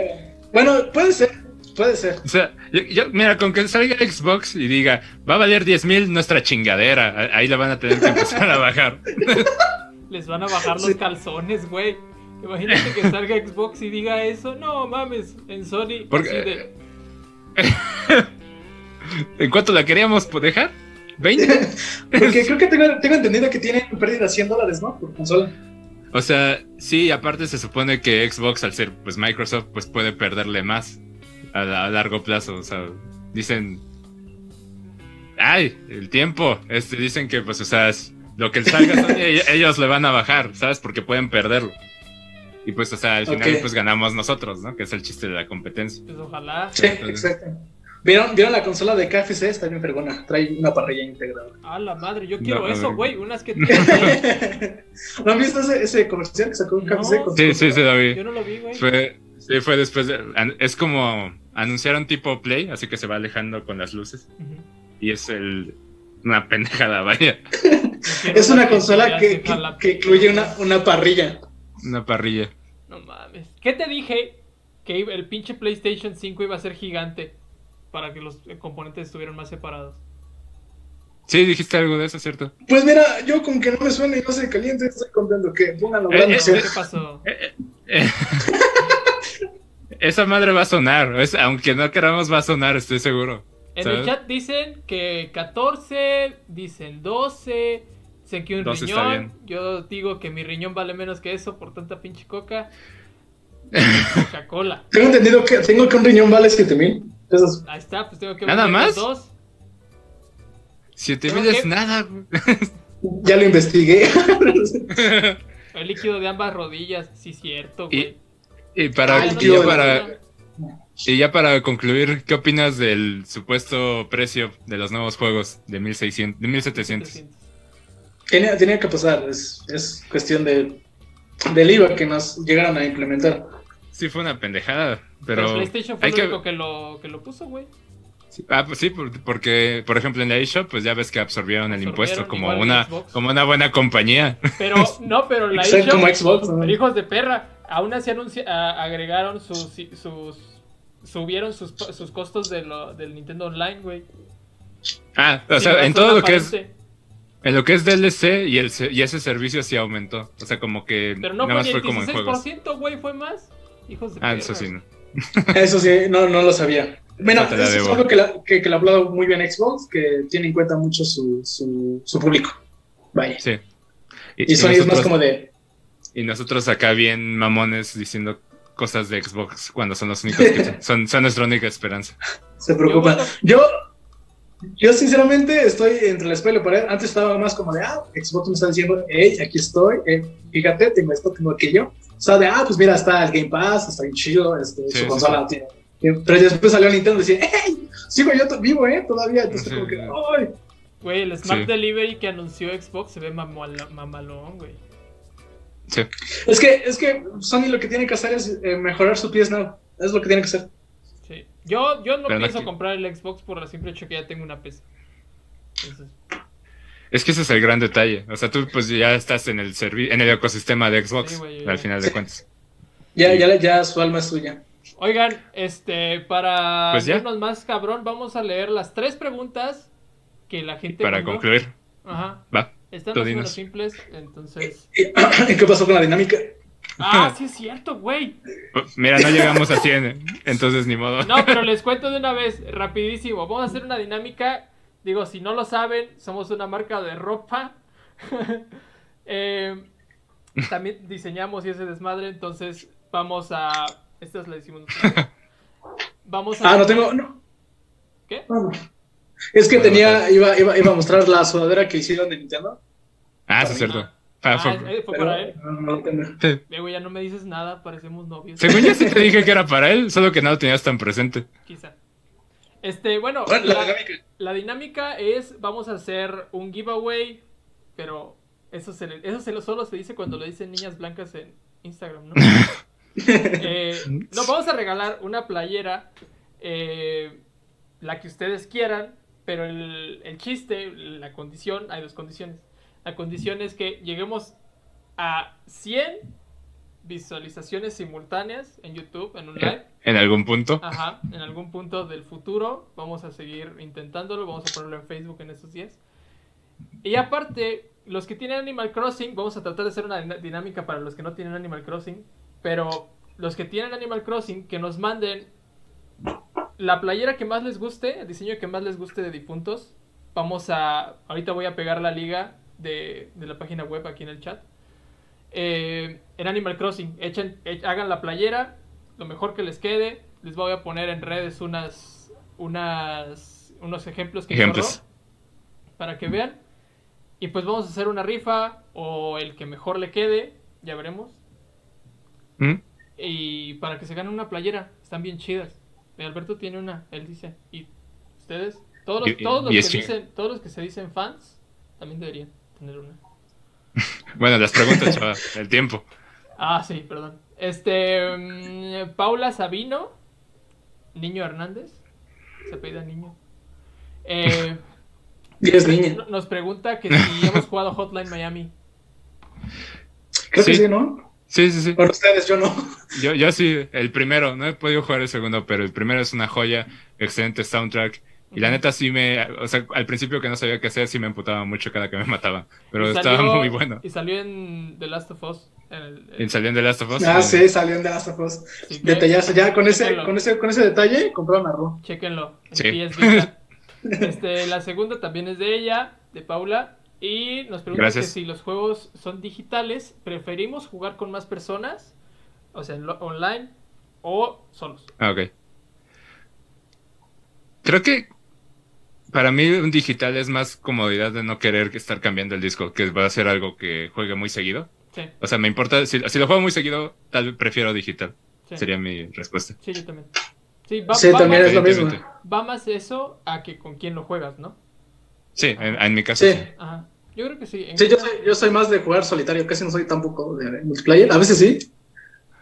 Bueno, puede ser, puede ser. O sea, yo, yo- mira, con que salga Xbox y diga, va a valer 10 mil nuestra chingadera, ahí la van a tener que empezar a bajar. Les van a bajar los Sí. calzones, güey. Imagínate que salga Xbox y diga eso. No mames, en Sony. Porque- así de, ¿En cuánto la queríamos dejar? ¿20? Porque creo que tengo, tengo entendido que tienen pérdida 100 dólares, ¿no? Por consola. O sea, sí, aparte se supone que Xbox, al ser pues Microsoft, pues puede perderle más a, la- a largo plazo. O sea, dicen. ¡Ay! El tiempo. Este, dicen que, pues, o sea, es- lo que salga, Sony, ell- ellos le van a bajar, ¿sabes? Porque pueden perderlo. Y pues, o sea, al final, pues ganamos nosotros, ¿no? Que es el chiste de la competencia. pues ojalá. Sí, entonces- exacto. ¿Vieron, ¿Vieron la consola de KFC? Está bien fregona. Trae una parrilla integrada. A la madre, yo quiero No, eso, güey. Unas que. ¿No han visto ese, ese comercial que sacó No. KFC? con Sí, su- sí, sí, lo vi. Yo no lo vi, güey. Fue, sí, fue después de. Es como anunciaron tipo Play, así que se va alejando con las luces. Y es el. Una pendejada, vaya. Es una consola que, que, incluye una, una parrilla. Una parrilla. No mames. ¿Qué te dije? Que el pinche PlayStation 5 iba a ser gigante para que los eh, componentes estuvieran más separados. Sí, dijiste algo de eso, ¿cierto? Pues mira, yo con que no me suene y no se caliente, estoy contento que pongan lo Eh, grande. eh, sea. ¿Qué pasó? Eh, eh, esa madre va a sonar. es- aunque no queramos, va a sonar, estoy seguro. En ¿sabes? el chat dicen que 14, dicen 12, dicen que un 12 está riñón. Yo digo que mi riñón vale menos que eso por tanta pinche coca. Coca-Cola. Tengo entendido que tengo que un riñón vale 7000 Ahí está, pues tengo que ¿Nada más? dos. 7000 Creo es que- nada. güey. Ya lo investigué. El líquido de ambas rodillas, sí, cierto, güey. y Ah, ya para, y ya para concluir, ¿qué opinas del supuesto precio de los nuevos juegos de 1600, de 1700? Tenía, tenía que pasar. Es, es cuestión de, del IVA que nos llegaron a implementar. Sí, fue una pendejada, Pero, pero. PlayStation fue hay el que- único que lo, que lo puso, güey. Ah, pues sí, por- porque, por ejemplo, en la eShop, pues ya ves que absorbieron el impuesto como una, como una buena compañía. Pero, no, pero la eShop- como Xbox. ¿no? Hijos de perra, aún así anuncia- a- agregaron sus, sus subieron sus, sus costos de lo- del Nintendo Online, güey. Ah, o sea, en todo lo que es, en lo que es DLC y, el, y ese servicio sí aumentó. O sea, como que Pero no nada fue más ni fue el como en juegos. 16%, güey, fue más. Hijos de Ah, perra. eso sí, no. Eso sí, no, no lo sabía. Bueno, eso es algo que, la- que, que le ha hablado muy bien Xbox, que tiene en cuenta mucho su, su, su público. Vaya. Sí. Y Sony es más nosotros- como de. Y nosotros acá bien mamones diciendo cosas de Xbox cuando son los únicos que son, son nuestra única esperanza. Se preocupa. bueno. Yo, yo sinceramente estoy entre la espalda y la pared. Antes estaba más como de, ah, Xbox me está diciendo, hey, aquí estoy, eh, fíjate, tengo esto, tengo aquello. O sea, de, ah, pues mira, está el Game Pass, está bien chido, este, Sí, su sí, consola tiene. Pero después salió Nintendo y decía, hey, sigo yo vivo, eh, todavía. Entonces, Sí. como que, ay. Güey, el Smart Sí. Delivery que anunció Xbox se ve mamalón, güey. Sí. Es que, es que Sony lo que tiene que hacer es eh, mejorar su PS Now. Es lo que tiene que hacer. Yo, yo no pienso aquí- comprar el Xbox por el simple hecho que ya tengo una PC. Entonces, Es que ese es el gran detalle. O sea, tú pues ya estás en el servi- en el ecosistema de Xbox, Sí, güey, ya. al final de cuentas. Ya, Sí. ya, ya su alma es suya. Oigan, este, para Pues vernos más cabrón, vamos a leer las tres preguntas que la gente Para mandó. concluir, Ajá. va. Están más simples, entonces. ¿Y qué pasó con la dinámica? Ah, sí es cierto, güey. Mira, no llegamos a 100, entonces ni modo. No, pero les cuento de una vez, rapidísimo. Vamos a hacer una dinámica. Digo, si no lo saben, somos una marca de ropa. Eh, también diseñamos y ese desmadre, entonces vamos a. Esta es la decimos nosotros. Vamos a. Ah, no tengo. No. ¿Qué? No, no. Es que Bueno, tenía, iba, iba, iba a mostrar la sudadera que hicieron de Nintendo. Ah, sí es cierto. Ah, Ah, fue- eh, fue pero para él. no, no sí. Ya no me dices nada, parecemos novios. Según yo sí te dije que era para él, solo que no lo tenías tan presente. Quizá. Este, bueno, Bueno, la la, dinámica. la dinámica es, vamos a hacer un giveaway, pero eso se, le- eso se lo, solo se dice cuando lo dicen niñas blancas en Instagram, ¿no? Eh, no, vamos a regalar una playera, eh, la que ustedes quieran, pero el, el chiste, la condición, hay dos condiciones. La condición es que lleguemos a 100 visualizaciones simultáneas en YouTube, en un live. En algún punto. Ajá, en algún punto del futuro vamos a seguir intentándolo, vamos a ponerlo en Facebook en estos días. Y aparte, los que tienen Animal Crossing, vamos a tratar de hacer una dinámica para los que no tienen Animal Crossing, pero los que tienen Animal Crossing, que nos manden la playera que más les guste, el diseño que más les guste de difuntos. Vamos a, ahorita voy a pegar la liga de, de la página web aquí en el chat. Eh, en Animal Crossing, echen, e- hagan la playera, lo mejor que les quede. Les voy a poner en redes unas, unas, unos ejemplos que Ejemplos. para que vean. Y pues vamos a hacer una rifa o el que mejor le quede, ya veremos. ¿Mm? Y para que se ganen una playera, están bien chidas. Eh, Alberto tiene una, él dice. ¿Y ustedes? Todos los, y- todos los que- dicen, todos los que se dicen fans, también deberían tener una. Bueno, las preguntas, chaval, el tiempo. Ah, sí, perdón. Este, mm, Paula Sabino, Niño Hernández, se apellida Niño. Eh, es niña. no- nos pregunta que si hemos jugado Hotline Miami. Creo que Sí. sí, ¿no? Sí, sí, sí. Bueno, ustedes, yo no. Yo, yo sí, el primero, no he podido jugar el segundo, pero el primero es una joya, excelente soundtrack. Y la neta sí me, o sea, al principio que no sabía qué hacer, sí me emputaba mucho cada que me mataba. Pero Y estaba salió- muy bueno. Y salió en The Last of Us. El- el- Y salió en The Last of Us. Ah, sí, salieron de Last of Us. Detallazo, ya con ese, con ese, con ese detalle compraron a Ro. Chéquenlo. en Sí. PS Vita. Este, la segunda también es de ella, de Paula. Y nos pregunta que si los juegos son digitales, ¿preferimos jugar con más personas? O sea, en lo- online o solos. Ah, ok. Creo que para mí un digital es más comodidad de no querer estar cambiando el disco, que va a ser algo que juegue muy seguido. Sí, O sea, me importa, si, si lo juego muy seguido, tal vez prefiero digital. sí. Sería mi respuesta. Sí, yo también. Sí, va, Sí, va también más, es lo mismo. Va más eso a que con quién lo juegas, ¿no? Sí, en, en mi caso Sí. sí. Ajá. Yo creo que sí. En- Sí, yo soy, yo soy más de jugar solitario, casi no soy tampoco de multiplayer. A veces sí.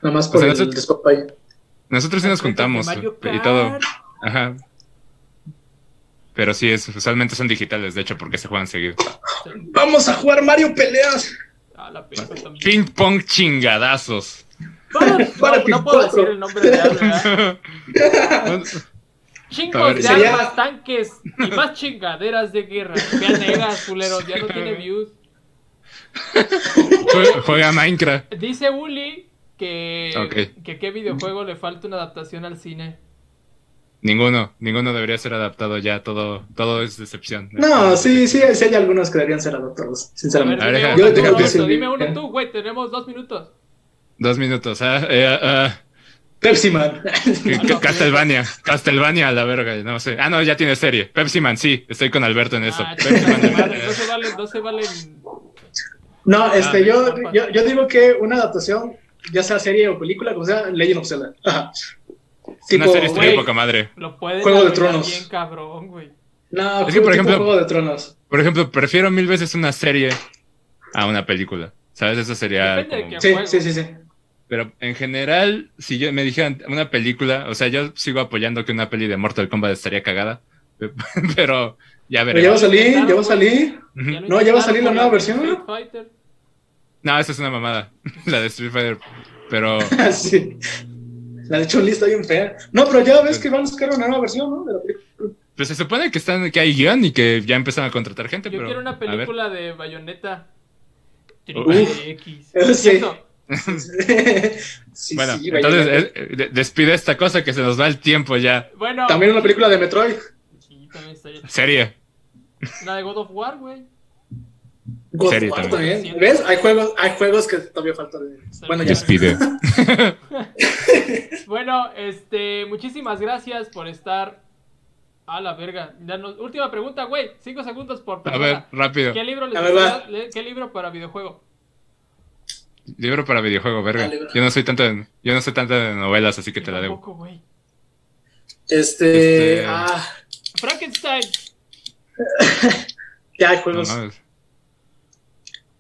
Nada más por O sea, el nosotros-. Nosotros sí nos juntamos y todo. Ajá. Pero sí, es, usualmente son digitales, de hecho, porque se juegan seguido. Vamos a jugar Mario Peleas. Ah, la. Ping pong chingadazos. Para no, puedo decir el nombre real, ¿verdad? Chingos de sería- armas, tanques y más chingaderas de guerra. Vean negas, culeros, ya no tiene views. Jue- Juega Minecraft. Dice Uli que, Ok. que qué videojuego le falta una adaptación al cine. Ninguno, ninguno debería ser adaptado ya, todo, todo es decepción. No, sí, sí, sí hay algunos que deberían ser adoptados, A ver, sinceramente. A ver, dime deja- uno, yo- tú, sí, dime uno eh. tú, güey, tenemos dos minutos. Dos minutos, ah, eh, ah, Pepsi Man. Ah, Castlevania, Castlevania a la verga, no sé. Ah, no, ya tiene serie. Pepsi Man, sí, estoy con Alberto en eso. Ah, Pepsi Man no se valen, no se valen. No, este, Ah, yo, yo, yo digo que una adaptación, ya sea serie o película, como sea, Legend of Zelda. Ajá. Una serie estaría poca madre. Lo pueden Juego de Tronos. bien cabrón, güey. No, Es que, por ejemplo- Juego de Tronos. Por ejemplo, prefiero mil veces una serie a una película. ¿Sabes? Eso sería. Como- Sí, sí, sí, sí. Pero en general, si yo me dijeran una película, o sea, yo sigo apoyando que una peli de Mortal Kombat estaría cagada. Pero ya Pero ya va a salir, ya va a salir. No, ya va a salir la nueva versión, Street ¿no? Fighter. No, esa es una mamada. La de Street Fighter. Pero sí. La de Chun-Li está bien fea. No, pero ya ves que van a sacar una nueva versión, ¿no? De la película. pues se supone que están, que hay guion y que ya empezaron a contratar gente. Yo pero, quiero una película de Bayonetta. Uf. X. Eso sí. Sí, Bueno, sí, entonces eh, eh, despide esta cosa que se nos va el tiempo ya. Bueno. También una película de Metroid. Sí, también estaría- Serie. La de God of War, güey. God Serie of War también. también. ¿Ves? Hay juegos, hay juegos que todavía faltan. de- Bueno, ya. Despide. Bueno, este, muchísimas gracias por estar a la verga. Danos- última pregunta, güey. Cinco segundos por A persona. ver, rápido. ¿Qué libro les A le- ¿Qué libro para videojuego? Libro para videojuego, verga. Ah. Yo no soy tanto de, yo no soy tanto de novelas, así que te la debo. Güey. Este. Este- Ah, Frankenstein. ya hay No juegos. mames.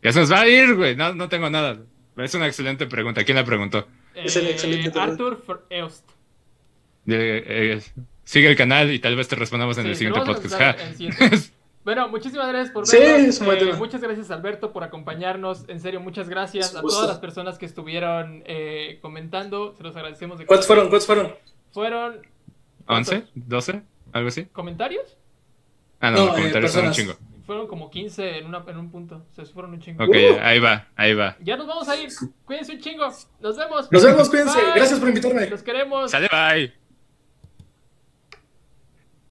Ya se nos va a ir, güey. No, no tengo nada. Es una excelente pregunta. ¿Quién la preguntó? Es el Eh, excelente tema. Arthur Eost. De- eh, sigue el canal y tal vez te respondamos en Sí, el siguiente podcast. empezar Ja. en el siguiente. Bueno, muchísimas gracias por Sí, vernos. es un buen Eh, tema. muchas gracias Alberto por acompañarnos. En serio, muchas gracias Es a gusto. todas las personas que estuvieron eh, comentando. Se los agradecemos de ¿Cuántos fueron? ¿Cuántos fueron? ¿Fueron ¿11? ¿12? ¿Algo así? comentarios? Ah, no, No, los eh, comentarios son un chingo. Fueron como 15 en, una, en un punto. O sea, fueron un chingo. Ok, Uh. ahí va, ahí va. Ya nos vamos a ir. Cuídense un chingo. Nos vemos. Nos vemos, cuídense. Bye. Gracias por invitarme. Los queremos. Sale, bye.